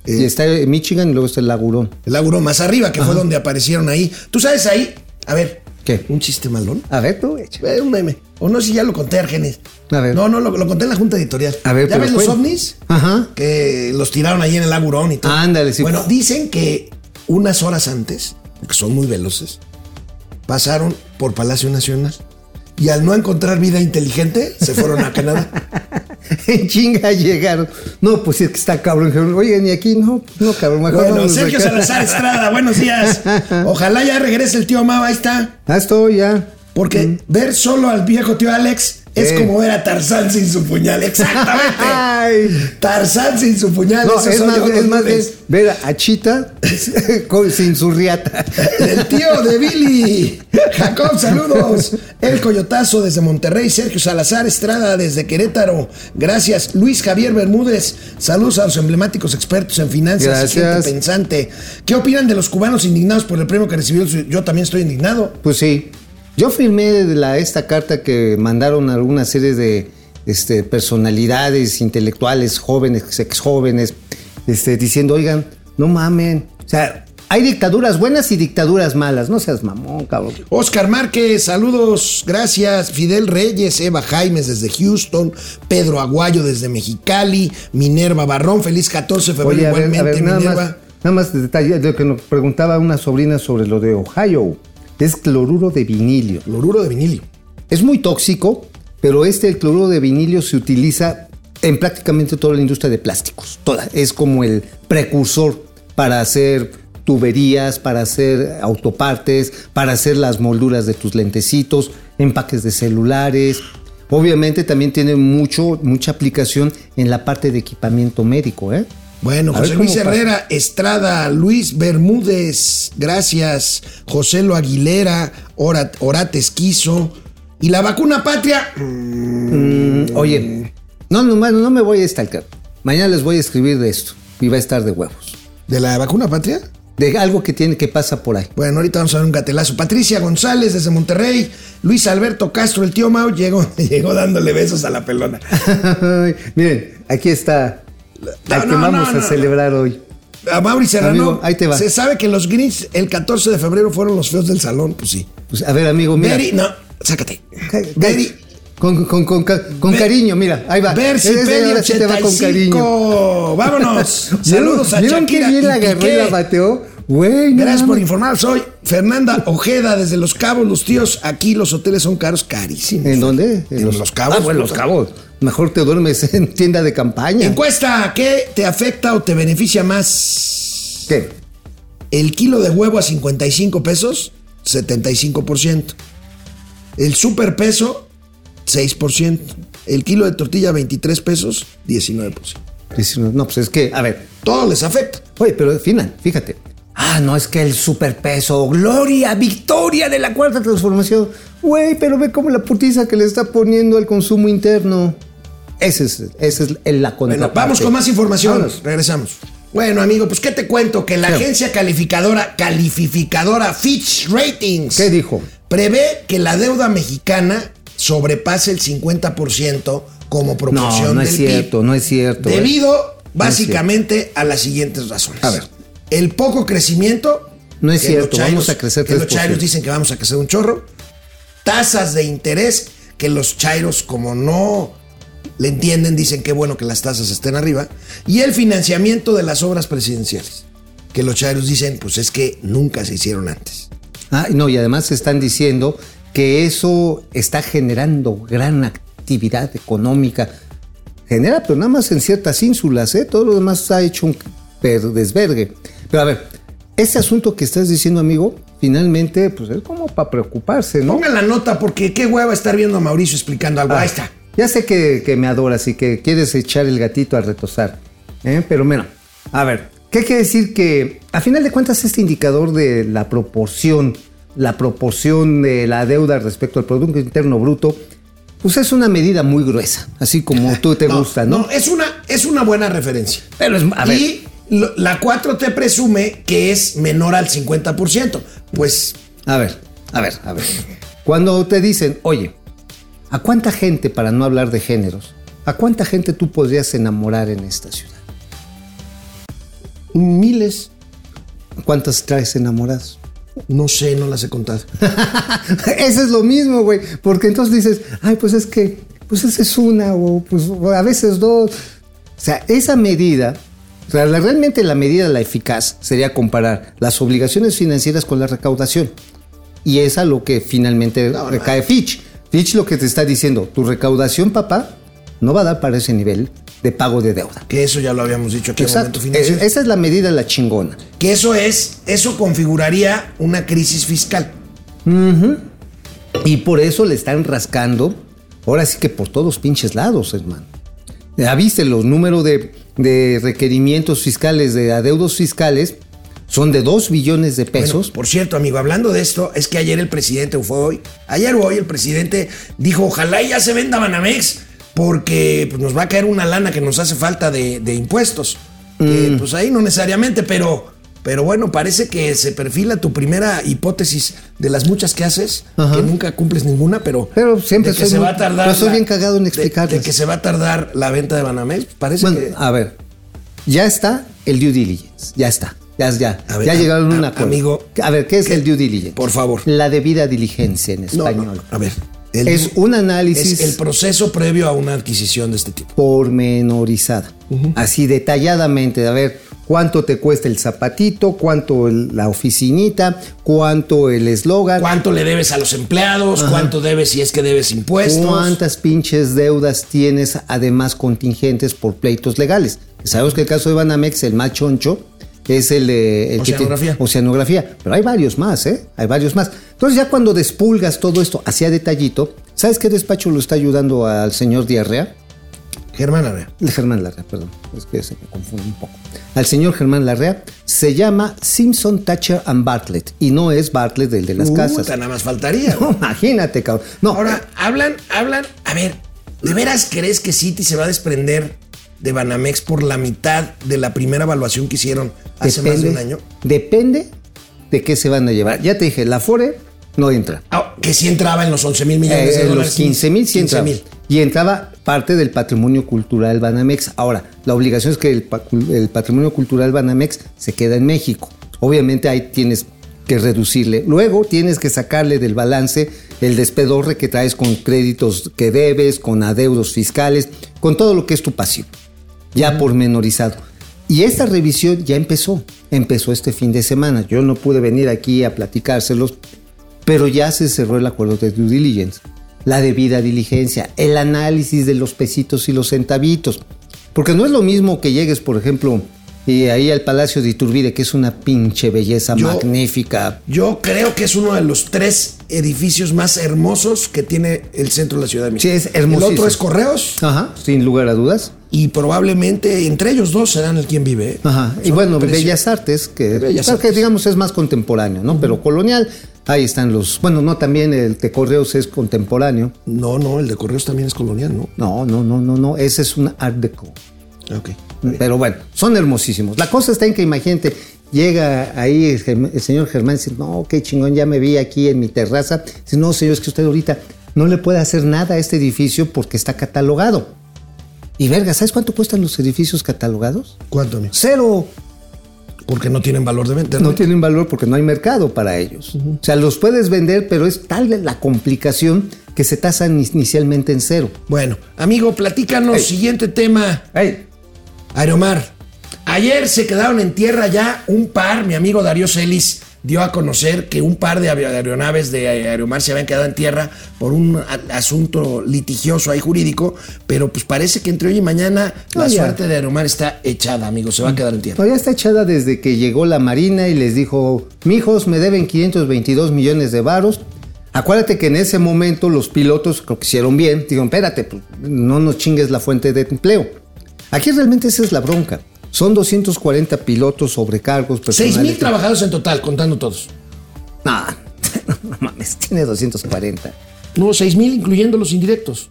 Eh. y está Michigan y luego está el lago Hurón. El lago más arriba, que fue donde aparecieron ahí. ¿Tú sabes ahí? A ver. ¿Qué? Un chiste malón. A ver, tú, echa. Eh, un meme. O no sé si ya lo conté, Argenis. A ver. No, no, lo, lo conté en la junta editorial. A ver, ¿Ya ves los ovnis? Ajá. Que los tiraron ahí en el lago Hurón y todo. Ándale, sí. Bueno, dicen que unas horas antes, que son muy veloces, pasaron por Palacio Nacional. Y al no encontrar vida inteligente, se fueron a Canadá. En chinga llegaron. No, pues es que está cabrón. Oigan, y aquí no, no, cabrón. Mejor Bueno, Sergio acá". Salazar Estrada, buenos días. Ojalá ya regrese el tío Mau, ahí está. Ah, estoy ya. Porque ver solo al viejo tío Alex es como ver a Tarzán sin su puñal. Exactamente. Ay. Tarzán sin su puñal. No, es más, es más bien ver a Chita con- sin su riata. El tío de Billy. Jacob, saludos. El Coyotazo desde Monterrey. Sergio Salazar Estrada desde Querétaro. Gracias. Luis Javier Bermúdez. Saludos a los emblemáticos expertos en finanzas. Gracias. gente pensante. ¿Qué opinan de los cubanos indignados por el premio que recibió? Yo también estoy indignado. Pues sí. Yo firmé la, esta carta que mandaron alguna serie de este, personalidades intelectuales, jóvenes, ex jóvenes, este, diciendo, oigan, no mamen. O sea, hay dictaduras buenas y dictaduras malas. No seas mamón, cabrón. Oscar Márquez, saludos, gracias. Fidel Reyes, Eva Jaimes desde Houston, Pedro Aguayo desde Mexicali, Minerva Barrón, feliz 14 de febrero Oye, a igualmente, a ver, nada Minerva. más, nada más de detalle, de lo que nos preguntaba una sobrina sobre lo de Ohio. Es cloruro de vinilio. Cloruro de vinilio. Es muy tóxico, pero este el cloruro de vinilio se utiliza en prácticamente toda la industria de plásticos. Toda. Es como el precursor para hacer tuberías, para hacer autopartes, para hacer las molduras de tus lentecitos, empaques de celulares. Obviamente también tiene mucho, mucha aplicación en la parte de equipamiento médico, ¿eh? Bueno, A José Luis pasa. Herrera, Estrada, Luis Bermúdez, gracias. José Lo Aguilera, Orat, Orates Quiso. ¿Y la vacuna patria? Oye, no, no, no me voy a estalcar. Mañana les voy a escribir de esto y va a estar de huevos. ¿De la vacuna patria? De algo que tiene que pasa por ahí. Bueno, ahorita vamos a ver un gatelazo. Patricia González desde Monterrey. Luis Alberto Castro, el tío Mau, llegó, llegó dándole besos a la pelona. Miren, aquí está No, al que no, vamos no, a celebrar hoy. A Mauri Serrano. Amigo, ahí te va. Se sabe que los Greens el 14 de febrero fueron los feos del salón. Pues sí. Pues, a ver, amigo, mira. Very, no, sácate. Ca- Very, Con, con, con, ca- con Ver- cariño, mira, ahí va. Ver si sí te va con cariño. 85. Vámonos. Saludos a ¿Vieron Shakira qué bien la agarró y la bateó? Güey, no Gracias por informar. Soy Fernanda Ojeda desde Los Cabos, los tíos. Aquí los hoteles son caros, carísimos. ¿En dónde? En Los, Cabos. Ah, bueno, Los. Cabos. Mejor te duermes en tienda de campaña. Encuesta, ¿qué te afecta o te beneficia más? ¿Qué? El kilo de huevo a 55 pesos, 75%. El superpeso, 6%. El kilo de tortilla, 23 pesos, 19%. Dice uno, No, pues es que, a ver, Todo les afecta. Oye, pero al final, fíjate. Ah, no, es que el superpeso, gloria, victoria de la cuarta transformación. Güey, pero ve cómo la putiza que le está poniendo al consumo interno. Ese es, es la Bueno, contraparte. vamos con más información. Vámonos. Regresamos. Bueno, amigo, pues ¿qué te cuento? Que la ¿Qué? agencia calificadora, calificadora Fitch Ratings ¿Qué dijo? prevé que la deuda mexicana sobrepase el 50% como proporción No, no es del cierto, PIB. no es cierto. ¿eh? Debido básicamente a las siguientes razones. A ver. El poco crecimiento. No es cierto, vamos a crecer Que los 3%. chairos dicen que vamos a crecer un chorro. Tasas de interés que los chairos, como no le entienden, dicen que bueno que las tasas estén arriba. Y el financiamiento de las obras presidenciales. Que los chairos dicen, pues es que nunca se hicieron antes. Ah, no, y además están diciendo que eso está generando gran actividad económica. Genera, pero nada más en ciertas ínsulas, ¿eh? Todo lo demás está hecho un desvergue. Pero a ver, ese asunto que estás diciendo, amigo, finalmente, pues es como para preocuparse, ¿no? Pongan la nota porque qué hueva estar viendo a Mauricio explicando algo. Ahí está. Ya sé que, que me adoras y que quieres echar el gatito a retosar. ¿eh? Pero mira, a ver, ¿qué quiere decir que a final de cuentas este indicador de la proporción, la proporción de la deuda respecto al Producto Interno Bruto, pues es una medida muy gruesa, así como tú te No, gusta, ¿no? No, es una, es una buena referencia. Pero es, a ver, y lo- la 4T presume que es menor al 50%. Pues A ver, a ver, a ver. Cuando te dicen, oye, ¿a cuánta gente, para no hablar de géneros, ¿a cuánta gente tú podrías enamorar en esta ciudad? miles, ¿Cuántas traes enamoradas? no sé, no las he contado. Eso es lo mismo, güey. Porque entonces dices, ay, pues es que, pues esa es una, o pues o a veces dos. O sea, esa medida, o sea, la- realmente la medida, la eficaz, sería comparar las obligaciones financieras con la recaudación. Y es a lo que finalmente recae Fitch. Fitch lo que te está diciendo, tu recaudación, papá, no va a dar para ese nivel de pago de deuda. Que eso ya lo habíamos dicho aquí en Exacto. momento financiero. E- Esa es la medida la chingona. Que eso es, eso configuraría una crisis fiscal. Y por eso le están rascando, ahora sí que por todos pinches lados, hermano. Ya viste, los números de, de requerimientos fiscales, de adeudos fiscales, son de 2 billones de Bueno, pesos. por cierto, amigo, hablando de esto, es que ayer el presidente, o fue hoy, ayer o hoy el presidente dijo, ojalá ya se venda Banamex, porque pues, nos va a caer una lana que nos hace falta de, de impuestos. Que, pues ahí no necesariamente, pero, pero bueno, parece que se perfila tu primera hipótesis de las muchas que haces, Ajá. que nunca cumples ninguna, pero... Pero siempre de que soy se muy- va a tardar... pero soy bien cagado en de- explicarlas. De, que se va a tardar la venta de Banamex, parece Bueno, que... a ver, ya está el due diligence, ya está. Ya, ya, A ver, ya llegaron a un a- acuerdo. amigo, a ver, ¿qué es ¿qué? el due diligence? Por favor. La debida diligencia en No, español. no, a ver. el- Es un análisis- Es el proceso previo a una adquisición de este tipo. pormenorizada. Así detalladamente, a ver cuánto te cuesta el zapatito, cuánto el- la oficinita, cuánto el eslogan, ¿Cuánto le debes a los empleados? ¿Cuánto debes si es que debes impuestos? cuántas pinches deudas tienes además contingentes por pleitos legales. Sabemos que el caso de Banamex, el más choncho, es el, de el que Oceanografía. oceanografía. Pero hay varios más, ¿eh? Hay varios más. Entonces ya cuando despulgas todo esto hacia detallito, ¿sabes qué despacho lo está ayudando al señor Diarrea? Germán Arrea. El Germán Larrea, perdón, es que se me confunde un poco. Al señor Germán Larrea se llama Simpson, Thatcher and Bartlett y no es Bartlett del de las casas. Nada más faltaría. No, imagínate, cabrón. No, Ahora, hablan, hablan. A ver, ¿de veras crees que Citi se va a desprender de Banamex por la mitad de la primera evaluación que hicieron hace más de un año? Depende de qué se van a llevar. Ya te dije, la Fore no entra. Ah, que sí entraba en los 11 mil millones Eh, de en dólares. los 15 mil sí 15 entraba. mil. Y entraba parte del patrimonio cultural Banamex. Ahora, la obligación es que el, el patrimonio cultural Banamex se queda en México. Obviamente ahí tienes que reducirle. Luego tienes que sacarle del balance el despedorre que traes con créditos que debes, con adeudos fiscales, con todo lo que es tu pasivo, ya pormenorizado. Y esta revisión ya empezó, empezó este fin de semana. Yo no pude venir aquí a platicárselos, pero ya se cerró el acuerdo de due diligence, la debida diligencia, el análisis de los pesitos y los centavitos. Porque no es lo mismo que llegues, por ejemplo, y ahí al Palacio de Iturbide, que es una pinche belleza Yo- magnífica. Yo creo que es uno de los tres edificios más hermosos que tiene el centro de la Ciudad de México. Sí, es El hermosísimo. otro es Correos Ajá, sin lugar a dudas. y probablemente entre ellos dos serán el quien vive. ¿eh? Ajá. Y bueno, Bellas Artes, que, Bellas que digamos es más contemporáneo, ¿no? Pero colonial, ahí están los. Bueno, no, también el de Correos es contemporáneo. No, no, el de Correos también es colonial, ¿no? No, no, no, no, no. Ese es un Art Deco. Ok. Pero bueno, son hermosísimos. La cosa está en que imagínate, llega ahí el, señor Germán y dice, no, qué chingón, ya me vi aquí en mi terraza. Dice, no, señor, es que usted ahorita no le puede hacer nada a este edificio porque está catalogado. Y verga, ¿sabes cuánto cuestan los edificios catalogados? ¿Cuánto, amigo? Cero. Porque no tienen valor de venta. No tienen valor porque no hay mercado para ellos. O sea, los puedes vender, pero es tal la complicación que se tasan inicialmente en cero. Bueno, amigo, platícanos. Ey. Siguiente tema. Ey, Aeromar. Ayer se quedaron en tierra ya un par. Mi amigo Darío Celis dio a conocer que un par de aeronaves de Aeromar se habían quedado en tierra por un asunto litigioso ahí jurídico. Pero pues parece que entre hoy y mañana la suerte de Aeromar está echada, amigo. Se va a quedar en tierra. todavía está echada desde que llegó la Marina y les dijo, mijos, me deben 522 millones de varos. Acuérdate que en ese momento los pilotos creo que hicieron bien. Dijeron, espérate, pues, no nos chingues la fuente de empleo. Aquí realmente esa es la bronca. Son 240 pilotos, sobrecargos, personales. trabajadores en total, contando todos. No, no mames, tiene 240. No, seis mil incluyendo los indirectos.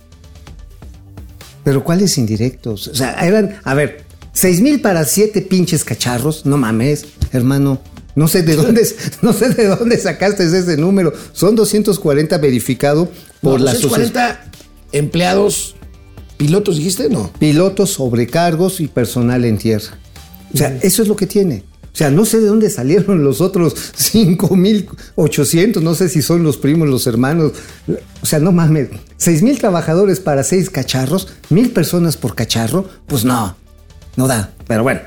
Pero ¿cuáles indirectos? O sea, eran, a ver, 6 mil para 7 pinches cacharros. No mames, hermano. No sé de dónde, no sé de dónde sacaste ese número. Son 240 verificado por No, la asociación. 240 empleados, pilotos, dijiste, no. pilotos, sobrecargos y personal en tierra. O sea, eso es lo que tiene. O sea, no sé de dónde salieron los otros 5.800, no sé si son los primos, los hermanos. O sea, no mames, 6.000 trabajadores para 6 cacharros, 1.000 personas por cacharro, pues no, no da. Pero bueno,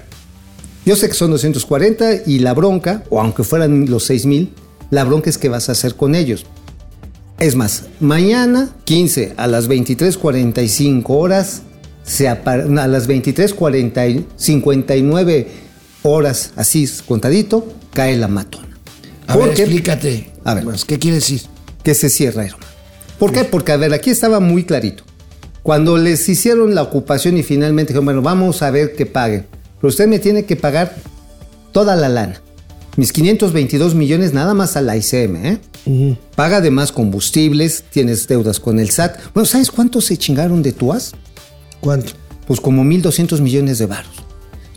yo sé que son 240 y la bronca, o aunque fueran los 6.000, la bronca es qué vas a hacer con ellos. Es más, mañana 15 a las 23:45 horas, se a las 23:40 y 59 horas, así contadito, cae la matona. A ver, explícate. A ver. Más, ¿Qué quiere decir? que se cierra, hermano. ¿Por qué? Porque, a ver, aquí estaba muy clarito. Cuando les hicieron la ocupación y finalmente dijeron, bueno, vamos a ver que paguen. Pero usted me tiene que pagar toda la lana. Mis 522 millones nada más a la ICM, ¿eh? Paga además combustibles, tienes deudas con el SAT. Bueno, ¿sabes cuánto se chingaron de tuas? ¿Cuánto? Pues como 1.200 millones de varos.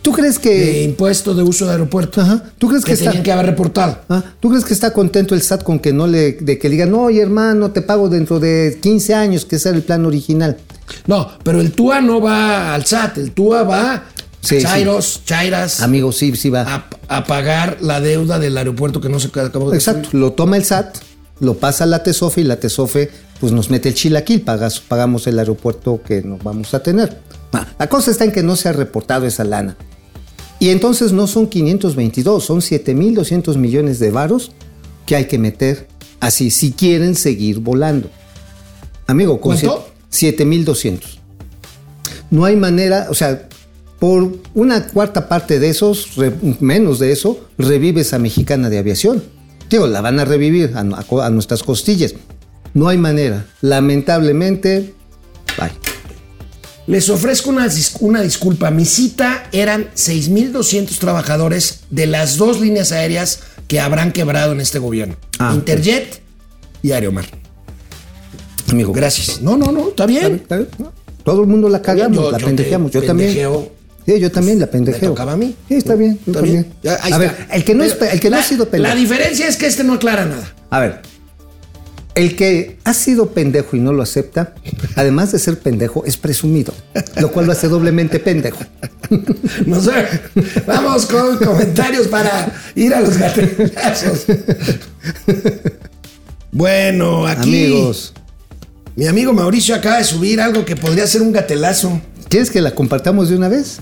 ¿Tú crees que... De impuesto de uso de aeropuerto. Ajá. ¿Tú crees que, que está... tenían que haber reportado. Ah, ¿Tú crees que está contento el SAT con que no le, de que le digan, oye hermano, te pago dentro de 15 años, que ese era el plan original? No, pero el TUA no va al SAT, el TUA va Sí, a sí. Chairos, Chairas, Amigo, sí, sí va. a, a pagar la deuda del aeropuerto que no se acabó de Exacto, construir. lo toma el SAT, lo pasa a la TESOFE y la TESOFE pues nos mete el chilaquil, pagas- pagamos el aeropuerto que nos vamos a tener. La cosa está en que no se ha reportado esa lana. Y entonces no son 522, son 7.200 millones de varos que hay que meter así, si quieren seguir volando. Amigo, con ¿Cuánto? siete- 7.200. No hay manera, o sea, por una cuarta parte de esos, re- menos de eso, revives a Mexicana de Aviación. Digo, la van a revivir a, a co- a nuestras costillas. No hay manera. Lamentablemente, bye. Les ofrezco una, dis- una disculpa. Mi cita eran 6.200 trabajadores de las dos líneas aéreas que habrán quebrado en este gobierno. Ah, Interjet y Aeromar. Amigo, Gracias. No, no, no, está bien. ¿Está bien? ¿No? Todo el mundo la cagamos, Yo- la yo pendejeamos. te Yo también. Sí, yo también la pendejeo. tocaba a mí. Sí, está bien. yo Está también. a está. ver, el que no, es, el que no la- ha sido pendejo. La diferencia es que este no aclara nada. A ver, el que ha sido pendejo y no lo acepta, además de ser pendejo, es presumido, lo cual lo hace doblemente pendejo. No sé. Vamos con comentarios para ir a los gatellazos. Bueno, aquí. Amigos, Mi amigo Mauricio acaba de subir algo que podría ser un gatelazo. ¿quieres que la compartamos de una vez?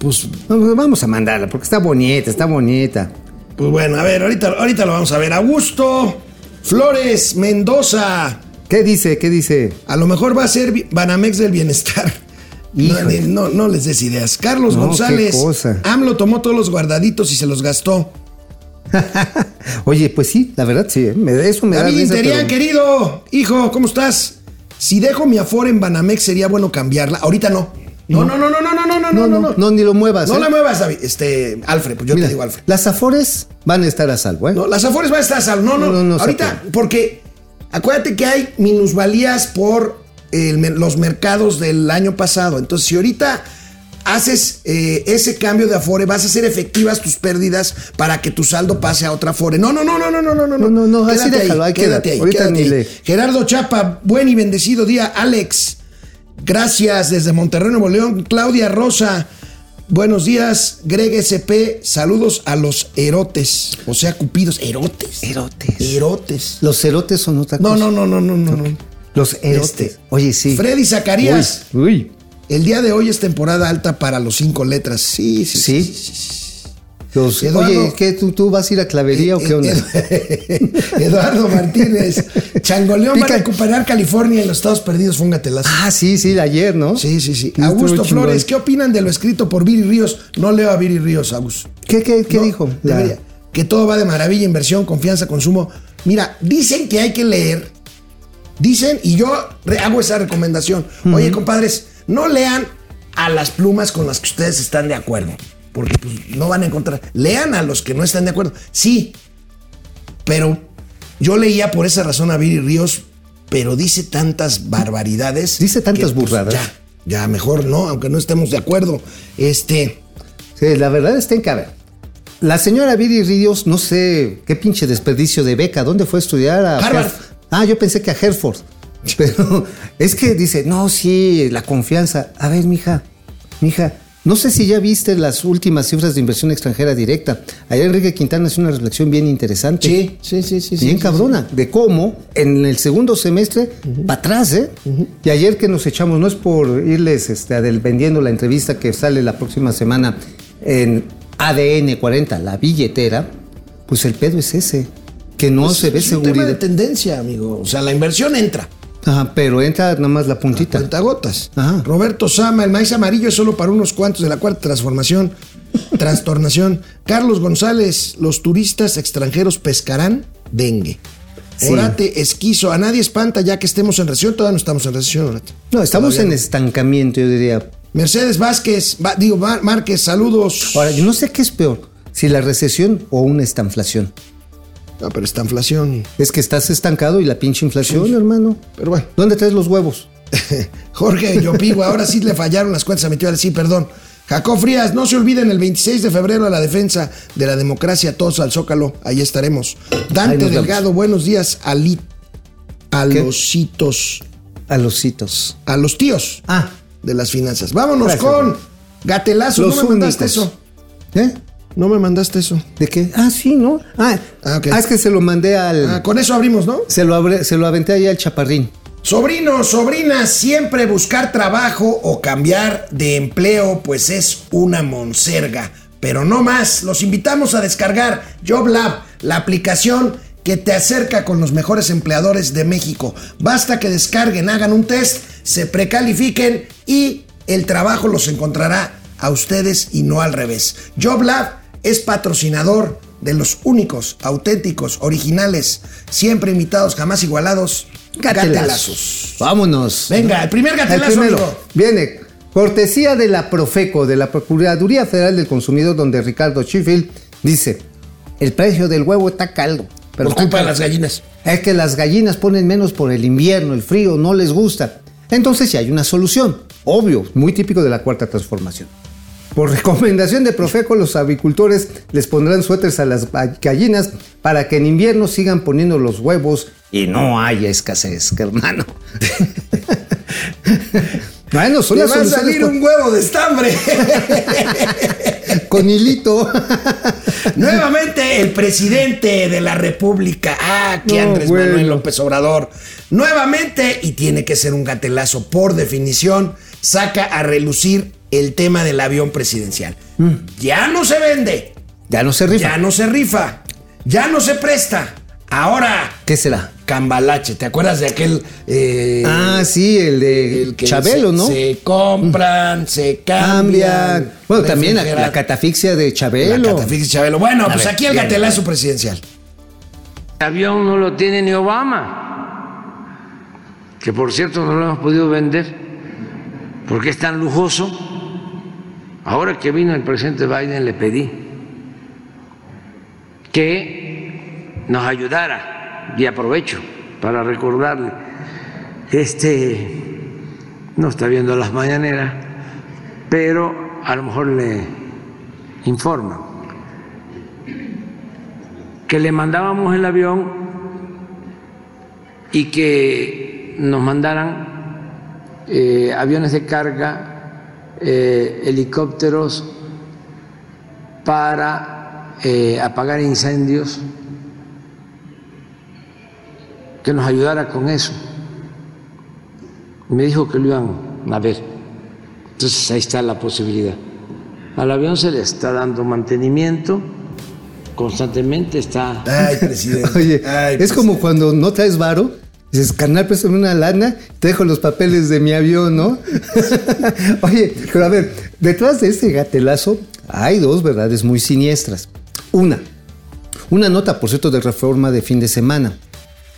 Pues, No, Vamos a mandarla, porque está bonita, está bonita. pues bueno, a ver, ahorita, ahorita lo vamos a ver. Augusto Flores Mendoza. ¿Qué dice? ¿Qué dice? A lo mejor va a ser Banamex del Bienestar. No, no, no les des ideas. Carlos No, González. qué cosa. AMLO tomó todos los guardaditos y se los gastó. Oye, pues sí, la verdad sí, ¿eh? me- eso me da risa, Interian, pero- querido hijo, ¿cómo estás? Si dejo mi Afore en Banamex, sería bueno cambiarla. Ahorita no. No, no, no, no, no, no, no, no, No, no, no, ni lo muevas. No ¿eh? la muevas, David. Este, Alfred, pues yo Mira, te digo Alfred. Las Afores van a estar a salvo, ¿eh? No, las Afores van a estar a salvo. No, no, No, no, no, Ahorita, porque acuérdate que hay minusvalías por el los mercados del año pasado. Entonces, si ahorita haces eh, ese cambio de Afore, vas a hacer efectivas tus pérdidas para que tu saldo pase a otra Afore. No, no, no, no, no, no, no, no. No, no, no, así Quédate déjalo, ahí, quédate queda. ahí. Quédate ahí. Gerardo Chapa, buen y bendecido día. Alex, gracias desde Monterrey, Nuevo León. Claudia Rosa, buenos días. Greg SP, saludos a los erotes, o sea, cupidos. Erotes. Erotes. Erotes. Los erotes son otra cosa. no, no, no, no, no. no. Los erotes. Este, Oye, sí. Freddy Zacarías. Uy, uy. El día de hoy es temporada alta para los cinco letras. Sí, sí, sí. Sí. sí, sí. Los- Eduardo- oye, ¿qué, tú, ¿tú vas a ir a clavería o qué onda? Ed- Eduardo Martínez. Changoleón va a Pica- recuperar California y los Estados Perdidos. Fue un gatelazo. Ah, sí, sí, de ayer, ¿no? Sí, sí, sí. Augusto. Flores, ¿qué opinan de lo escrito por Viri Ríos? No leo a Viri Ríos, Agus. ¿Qué, qué, qué No, dijo? Debería. Que todo va de maravilla, inversión, confianza, consumo. Mira, dicen que hay que leer. Dicen, y yo hago esa recomendación. Oye, compadres, no lean a las plumas con las que ustedes están de acuerdo. Porque pues, no van a encontrar. Lean a los que no están de acuerdo. Sí, pero yo leía por esa razón a Viri Ríos, pero dice tantas barbaridades. Dice tantas que, pues, burradas. ya, ya, mejor no, aunque no estemos de acuerdo. Este. Sí, la verdad está en que, a ver, la señora Viri Ríos, no sé qué pinche desperdicio de beca, ¿dónde fue a estudiar? A Harvard. Herf- Ah, yo pensé que a Hereford. Pero es que dice, no, sí, la confianza. A ver, mija, mija, no sé si ya viste las últimas cifras de inversión extranjera directa. Ayer Enrique Quintana hace una reflexión bien interesante. Sí, sí, sí, sí. Bien sí, cabrona, de cómo en el segundo semestre, para atrás, ¿eh? Y ayer que nos echamos, no es por irles este, vendiendo la entrevista que sale la próxima semana en ADN 40, la billetera, pues el pedo es ese, que no se ve Es un tema de tendencia, amigo. O sea, la inversión entra. Ajá, pero entra nada más la puntita. Cuentagotas. Ajá. Roberto Sama, el maíz amarillo es solo para unos cuantos de la cuarta transformación. Trastornación. Carlos González, los turistas extranjeros pescarán dengue. Sí. Orate, esquizo, a nadie espanta ya que estemos en recesión. Todavía no estamos en recesión, Orate. No, estamos Todavía en no. estancamiento, yo diría. Mercedes Vázquez, va- digo, Márquez, saludos. Ahora, yo no sé qué es peor, si la recesión o una estanflación. No, pero esta inflación. Es que estás estancado y la pinche inflación, hermano. Pero bueno. ¿Dónde traes los huevos? Jorge Yopigo, ahora sí le fallaron las cuentas a mi tío, sí, perdón. Jacob Frías, no se olviden el 26 de febrero a la defensa de la democracia, todos al Zócalo, ahí estaremos. Dante. Delgado, buenos días, Ali, a ¿Qué? los hitos, A los hitos. a los tíos Ah, de las finanzas. Vámonos Gracias, con. Gatelazo, Los no me mandaste únicos. eso. ¿eh? No me mandaste eso. ¿De qué? Ah, sí, ¿no? Ah, Ah, ah, es que se lo mandé al. Ah, con eso abrimos, ¿no? se, lo abre- se lo aventé ahí al chaparrín. Sobrinos, sobrinas, siempre buscar trabajo o cambiar de empleo, pues es una monserga. Pero no más, los invitamos a descargar JobLab, la aplicación que te acerca con los mejores empleadores de México. Basta que descarguen, hagan un test, se precalifiquen y el trabajo los encontrará a ustedes y no al revés. JobLab es patrocinador de los únicos, auténticos, originales, siempre imitados, jamás igualados, gatelazos. Vámonos. Venga, el primer El gatelazo, primero. amigo. Viene. Cortesía de la Profeco, de la Procuraduría Federal del Consumidor, donde Ricardo Sheffield dice: el precio del huevo está caldo. Pero Por culpa de las gallinas. Es que las gallinas ponen menos por el invierno, el frío, no les gusta. Entonces sí hay una solución. Obvio, muy típico de la cuarta transformación. Por recomendación de Profeco, los avicultores les pondrán suéteres a las gallinas para que en invierno sigan poniendo los huevos y no haya escasez, que hermano. bueno, son las va a salir con, un huevo de estambre. con hilito. Nuevamente el presidente de la República, ah, No, Andrés bueno. Manuel López Obrador, nuevamente, y tiene que ser un gatelazo por definición, saca a relucir el tema del avión presidencial. Ya no se vende, ya no se rifa. ya no se rifa, ya no se presta. Ahora, ¿Qué será? cambalache, ¿te acuerdas de aquel... eh, Ah, sí, el de el que Chabelo, se- ¿no? Se compran, se cambian. Cambia. Bueno, también la, catafixia de Chabelo. La catafixia de Chabelo. Bueno, pues ver, aquí el gatelazo presidencial. El avión no lo tiene ni Obama, que por cierto no lo hemos podido vender porque es tan lujoso. Ahora que vino el presidente Biden le pedí que nos ayudara y aprovecho para recordarle que este no está viendo las mañaneras, pero a lo mejor le informa que le mandábamos el avión y que nos mandaran eh, aviones de carga, eh, helicópteros para eh, apagar incendios, que nos ayudara con eso. Me dijo que lo iban a ver. Entonces ahí está la posibilidad. Al avión se le está dando mantenimiento constantemente, está Ay, presidente. Oye, Ay, es como cuando no traes varo, dices, carnal, préstame una lana, te dejo los papeles de mi avión, ¿no? Oye, pero a ver, detrás de este gatelazo hay dos verdades muy siniestras. Una, una nota, por cierto, de reforma de fin de semana.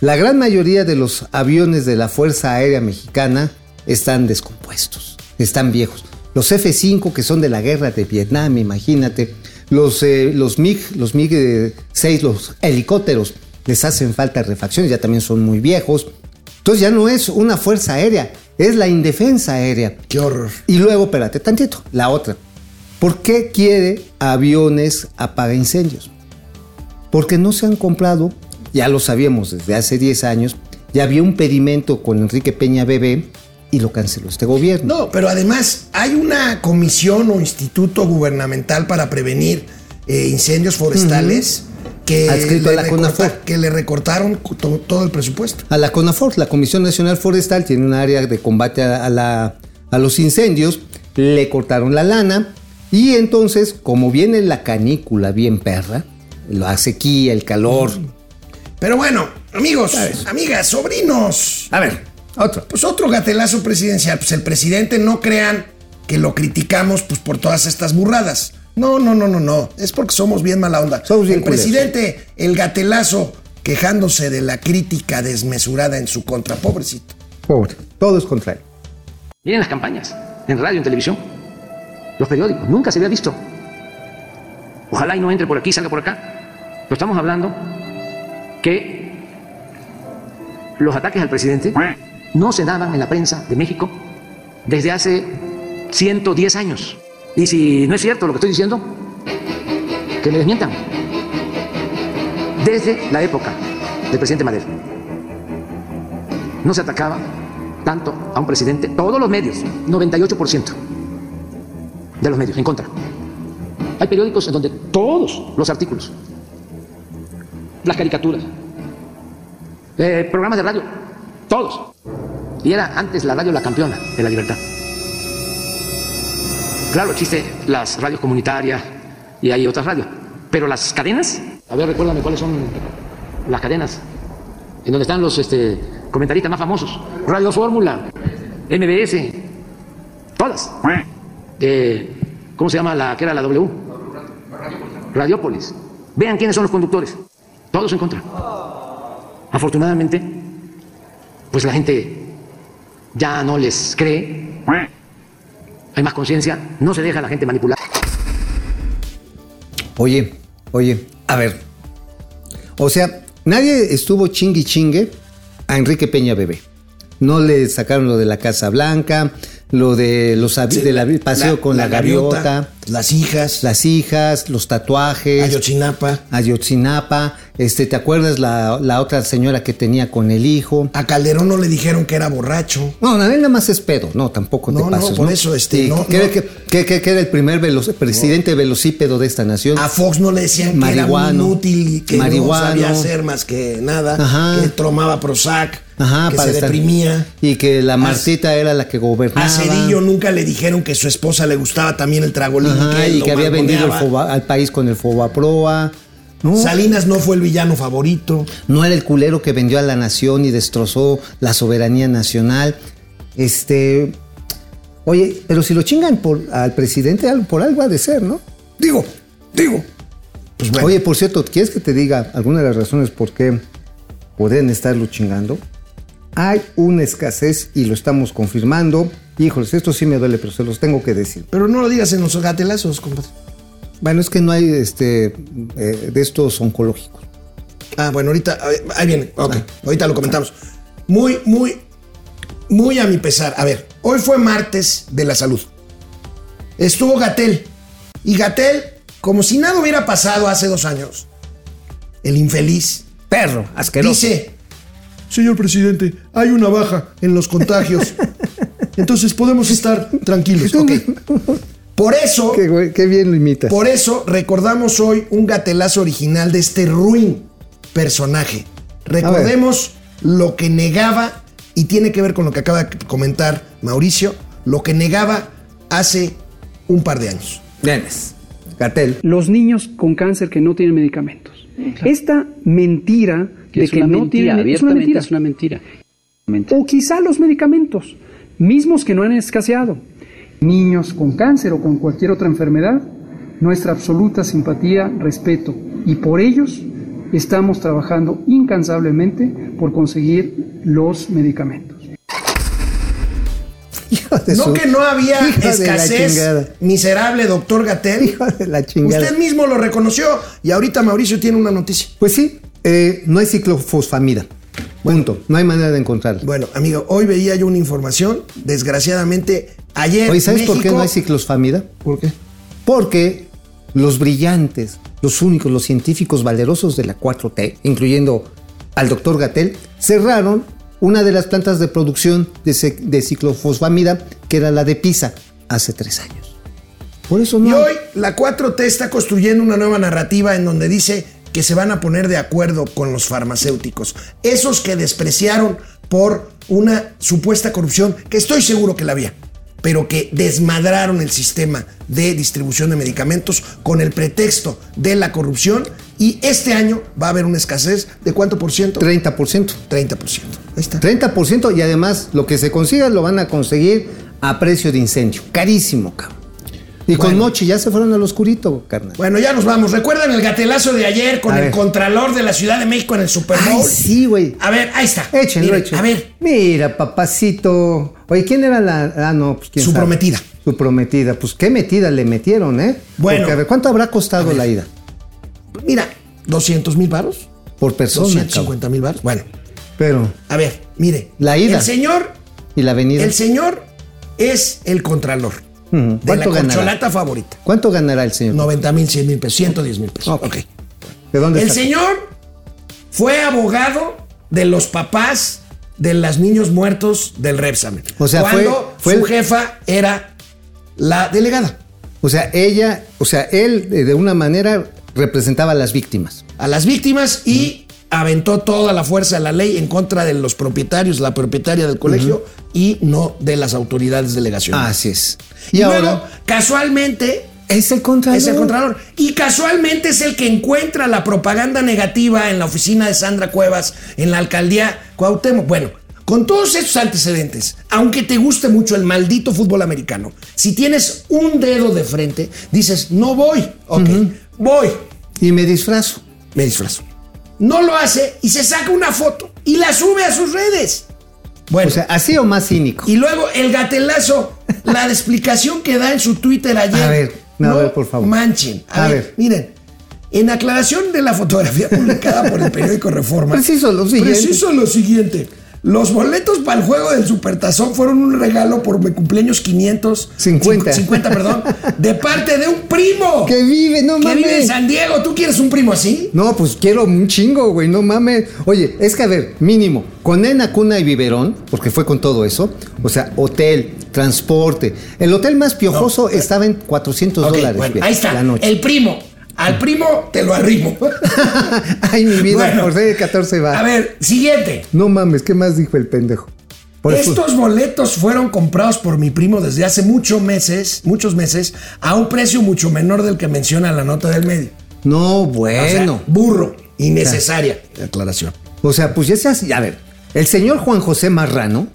La gran mayoría de los aviones de la Fuerza Aérea Mexicana están descompuestos, están viejos. Los F-5 que son de la guerra de Vietnam, imagínate. Los, eh, los MiG, los MiG-6, los helicópteros, les hacen falta refacciones, ya también son muy viejos. Entonces ya no es una fuerza aérea, es la indefensa aérea. Qué horror. Y luego, espérate tantito, la otra. ¿Por qué quiere aviones apaga incendios? Porque no se han comprado, ya lo sabíamos desde hace 10 años, ya había un pedimento con Enrique Peña Bebé y lo canceló este gobierno. No, pero además hay una comisión o instituto gubernamental para prevenir eh, incendios forestales que, Adscrito a le la recorta- CONAFOR. que le recortaron to- todo el presupuesto. A la CONAFOR, la Comisión Nacional Forestal, tiene un área de combate a, a la- a los incendios, le cortaron la lana y entonces, como viene la canícula bien perra, la sequía, el calor. Pero bueno, amigos, amigas, sobrinos. A ver, otro. Pues otro gatelazo presidencial. Pues el presidente no crean que lo criticamos pues, por todas estas burradas. No, no, no, no, no. Es porque somos bien mala onda. Somos bien el culeros. presidente, el gatelazo, quejándose de la crítica desmesurada en su contra. Pobrecito. Pobre, todo es contra él. Miren las campañas, en radio, en televisión, los periódicos, nunca se había visto. Ojalá y no entre por aquí, salga por acá. Pero estamos hablando que los ataques al presidente no se daban en la prensa de México desde hace 110 años. Y si no es cierto lo que estoy diciendo, que me desmientan. Desde la época del presidente Madero no se atacaba tanto a un presidente, todos los medios, 98% de los medios en contra. Hay periódicos en donde todos los artículos, las caricaturas, eh, programas de radio, todos. Y era antes la radio la campeona de la libertad. Claro, existen las radios comunitarias y hay otras radios, pero las cadenas, a ver, recuérdame cuáles son las cadenas en donde están los este, comentaristas más famosos. Radio Fórmula, MBS, todas. ¿Cómo se llama la que era la W? Radiópolis. Vean quiénes son los conductores. Todos en contra. Afortunadamente, pues la gente ya no les cree. Hay más conciencia, no se deja a la gente manipular. Oye, oye, a ver. O sea, nadie estuvo chingue chingue a Enrique Peña Bebé. No le sacaron lo de la Casa Blanca, lo de los avi- del avi- paseo La- con la, gaviota, las hijas, las hijas, los tatuajes, Ayotzinapa. Ayotzinapa, este, ¿te acuerdas la, la otra señora que tenía con el hijo? A Calderón no le dijeron que era borracho. No, no, él nada más es pedo, no, tampoco te No, no, pases. por eso, este, Sí, no, que, no. que- que- que- que era el primer presidente velocípedo de esta nación. A Fox no le decían que era inútil y que Marihuano. no sabía hacer más que nada, Ajá. que tomaba Prozac, Ajá, que para se estar- deprimía. Y que la Martita era la que gobernaba. A Cedillo nunca le dijeron que su esposa le gustaba también el tragolín Ajá, y que había vendido el. Foba- al país con el Fobaproa. ¿no? Salinas no fue el villano favorito. no era el culero que vendió a la nación y destrozó la soberanía nacional. Este. Oye, pero si lo chingan por, al presidente, por algo ha de ser, ¿no? Digo, digo. Pues bueno, Oye, por cierto, ¿quieres que te diga alguna de las razones por qué podrían estarlo chingando? Hay una escasez y lo estamos confirmando. Híjoles, esto sí me duele, pero se los tengo que decir. pero no lo digas en los gatelazos, compadre. Bueno, es que no hay este eh, de estos oncológicos. Ah, bueno, ahorita, ahí viene. Ok, ahorita lo comentamos. Muy, muy, muy a mi pesar. A ver, hoy fue martes de la salud. Estuvo Gatel. Y Gatel, como si nada hubiera pasado hace dos años, el infeliz, Perro, asqueroso. dice, señor presidente, hay una baja en los contagios. Entonces podemos estar tranquilos. Ok. Por eso, Qué, bien lo imitas. por eso recordamos hoy un gatelazo original de este ruin personaje. Recordemos lo que negaba, y tiene que ver con lo que acaba de comentar Mauricio, lo que negaba hace un par de años. Vienes. Gatel. los niños con cáncer que no tienen medicamentos. Esta mentira de es que una no mentira, tienen es una abiertamente mentira. es una mentira. O quizá los medicamentos, mismos que no han escaseado. Niños con cáncer o con cualquier otra enfermedad, nuestra absoluta simpatía, respeto. Y por ellos estamos trabajando incansablemente por conseguir los medicamentos. No su- que no había Hijo de la escasez, chingada. miserable doctor Gatel. Hijo de la chingada. Usted mismo lo reconoció y ahorita Mauricio tiene una noticia. Pues sí, eh, no hay ciclofosfamida. Punto. No hay manera de encontrarlo. Bueno, amigo, hoy veía yo una información. Desgraciadamente, ayer. Oye, ¿sabes por qué no hay ciclofosfamida? ¿Por qué? Porque los brillantes, los únicos, los científicos valerosos de la 4T, incluyendo al doctor Gatel, cerraron una de las plantas de producción de, de ciclofosfamida, que era la de Pisa, hace tres años. Por eso no. Y hoy la 4T está construyendo una nueva narrativa en donde dice que se van a poner de acuerdo con los farmacéuticos. Esos que despreciaron por una supuesta corrupción, que estoy seguro que la había, pero que desmadraron el sistema de distribución de medicamentos con el pretexto de la corrupción. Y este año va a haber una escasez de cuánto por ciento? 30%. 30%. Ahí está. 30% y además lo que se consiga lo van a conseguir a precio de incendio. Carísimo, cabrón. Y con. Mochi ya se fueron al oscurito, carnal. Bueno, ya nos vamos. ¿Recuerdan el gatelazo de ayer con A el ver. contralor de la Ciudad de México en el Super Bowl? Ay, sí, güey. A ver, ahí está. Échenlo, Miren, échenlo. A ver, Mira, papacito. Oye, ¿quién era la.? Ah, no, pues quién Su sabe? prometida. Su prometida. Pues qué metida le metieron, ¿eh? Bueno. Porque, a ver, ¿cuánto habrá costado la ida? mira, 200 mil baros. Por persona. cabrón. 250 mil baros. Bueno, Pero. a ver, mire. La ida. El señor, ¿Y la avenida? el señor es el contralor De la corcholata favorita. ¿Cuánto ganará el señor? 90 mil, 100 mil pesos, 110 mil pesos. Ok. ¿De dónde El está? señor fue abogado de los papás de los niños muertos del Repsamen. O sea, fue- cuando fue su el- jefa era la delegada. O sea, ella, o sea, él eh, de una manera representaba a las víctimas. a las víctimas y aventó toda la fuerza de la ley en contra de los propietarios, la propietaria del colegio y no de las autoridades delegacionales. Así es. y Y, luego, ahora casualmente, es el contralor. es el Contralor. Y casualmente es el que encuentra la propaganda negativa en la oficina de Sandra Cuevas, en la alcaldía Cuauhtémoc. Bueno, con todos estos antecedentes, aunque te guste mucho el maldito fútbol americano, si tienes un dedo de frente, dices, no voy. Ok, voy. Y me disfrazo. Me disfrazo. No lo hace y se saca una foto y la sube a sus redes. Bueno, O sea, así o más cínico. y luego el gatelazo, la explicación que da en su Twitter ayer. A ver, no, a ver, por favor. Manchen. A, A ver, ver. miren. En aclaración de la fotografía publicada por el periódico Reforma. Preciso lo siguiente. Preciso lo siguiente. Los boletos para el juego del Supertazón fueron un regalo por mi cumpleaños 500. 50. cincu- 50, perdón. De parte de un primo. Que vive, no que vive en mames. San Diego. ¿Tú quieres un primo así? No, pues quiero un chingo, güey, no mames. Oye, es que a ver, mínimo, con nena, cuna y biberón, porque fue con todo eso, o sea, hotel, transporte. El hotel más piojoso estaba en 400 Ok, dólares. bueno, ahí está. La noche. El primo. Al primo te lo arrimo. Ay, mi vida, Bueno, por ser de 14 va. A ver, siguiente. No mames, ¿qué más dijo el pendejo? Por eso- Estos boletos fueron comprados por mi primo desde hace muchos meses, muchos meses, a un precio mucho menor del que menciona la nota del medio. No, O sea, bueno. burro, innecesaria. Aclaración. O sea, pues ya se hace. A ver, el señor Juan José Marrano,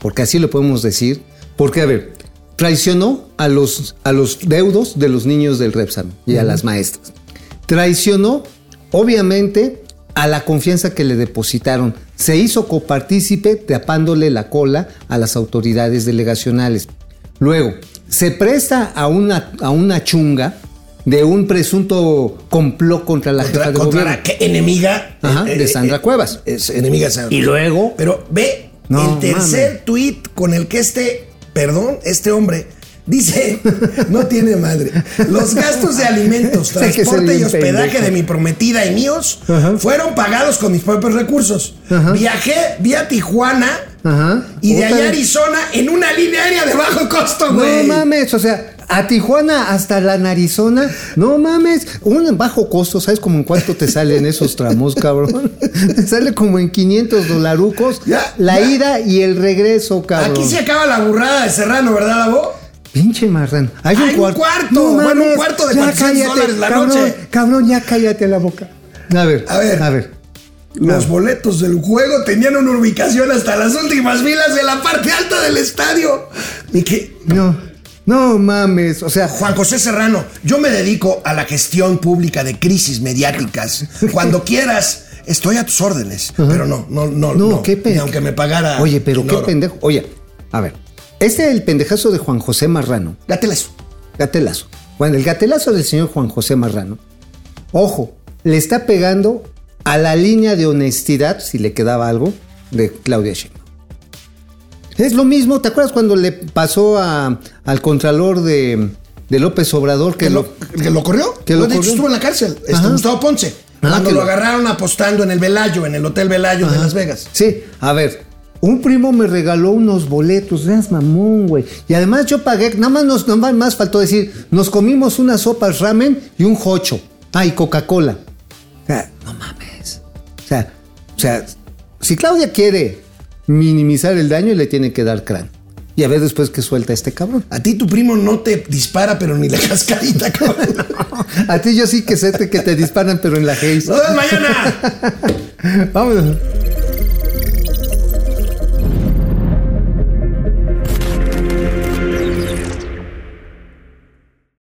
porque así lo podemos decir, porque, a ver, traicionó a los, a los deudos de los niños del Repsam y a las maestras. Traicionó, obviamente, a la confianza que le depositaron. Se hizo copartícipe tapándole la cola a las autoridades delegacionales. Luego, se presta a una, a una chunga de un presunto complot contra la Contra, jefa de contra gobierno. la enemiga Ajá, eh, de eh, Sandra eh, Cuevas. Es enemiga de Sandra. Y luego, Pero ve No, el tercer mames. tuit con el que este, perdón, este hombre dice, no tiene madre, los gastos de alimentos, transporte y hospedaje de mi prometida y míos Ajá. fueron pagados con mis propios recursos. Ajá. Viajé vía Tijuana Ajá. y de allá a Arizona en una línea aérea de bajo costo, no güey. mames, o sea, a Tijuana hasta la Narizona, no mames, un bajo costo, ¿sabes como en cuánto te salen esos tramos, cabrón? Te sale como en 500 dolarucos Ya, la ya. ida y el regreso, cabrón. Aquí se acaba la burrada de Serrano, ¿verdad, Abo? Pinche marrano. Hay un Hay un cuarto. cuarto, bueno, un cuarto de ya 400 cállate, dólares la cabrón, noche. Cabrón, ya cállate la boca. A ver, A ver. a ver. Los boletos del juego tenían una ubicación hasta las últimas filas de la parte alta del estadio. Y que, No, no mames, o sea, Juan José Serrano, yo me dedico a la gestión pública de crisis mediáticas. Cuando quieras, estoy a tus órdenes. Pero no, no, no, No, no. qué Ni aunque me pagara. Oye, pero qué oro. pendejo. Oye, a ver. Este es el pendejazo de Juan José Marrano. Gatelazo. Gatelazo. Bueno, el gatelazo del señor Juan José Marrano. Ojo, le está pegando a la línea de honestidad, si le quedaba algo, de Claudia Sheinbaum. Es lo mismo, ¿te acuerdas cuando le pasó a- al contralor de, de López Obrador que, que lo, lo, que lo corrió. que lo lo de hecho corrió. estuvo en la cárcel. Este. Gustavo Ponce. Ah, cuando que lo lo- agarraron apostando en el Velayo, en el Hotel Velayo de Las Vegas. Sí, a ver, un primo me regaló unos boletos, seas mamón, güey. Y además yo pagué, nada más nos nada más faltó decir, nos comimos unas sopas ramen y un jocho. Ah, y Coca-Cola. O sea, no mames. O sea, o sea, si Claudia quiere minimizar el daño, le tiene que dar crán. Y a ver después que suelta este cabrón. A ti tu primo no te dispara, pero ni la cascarita, cabrón. A ti yo sí que sé que te disparan, pero en la Hayes. Nos mañana. Vámonos.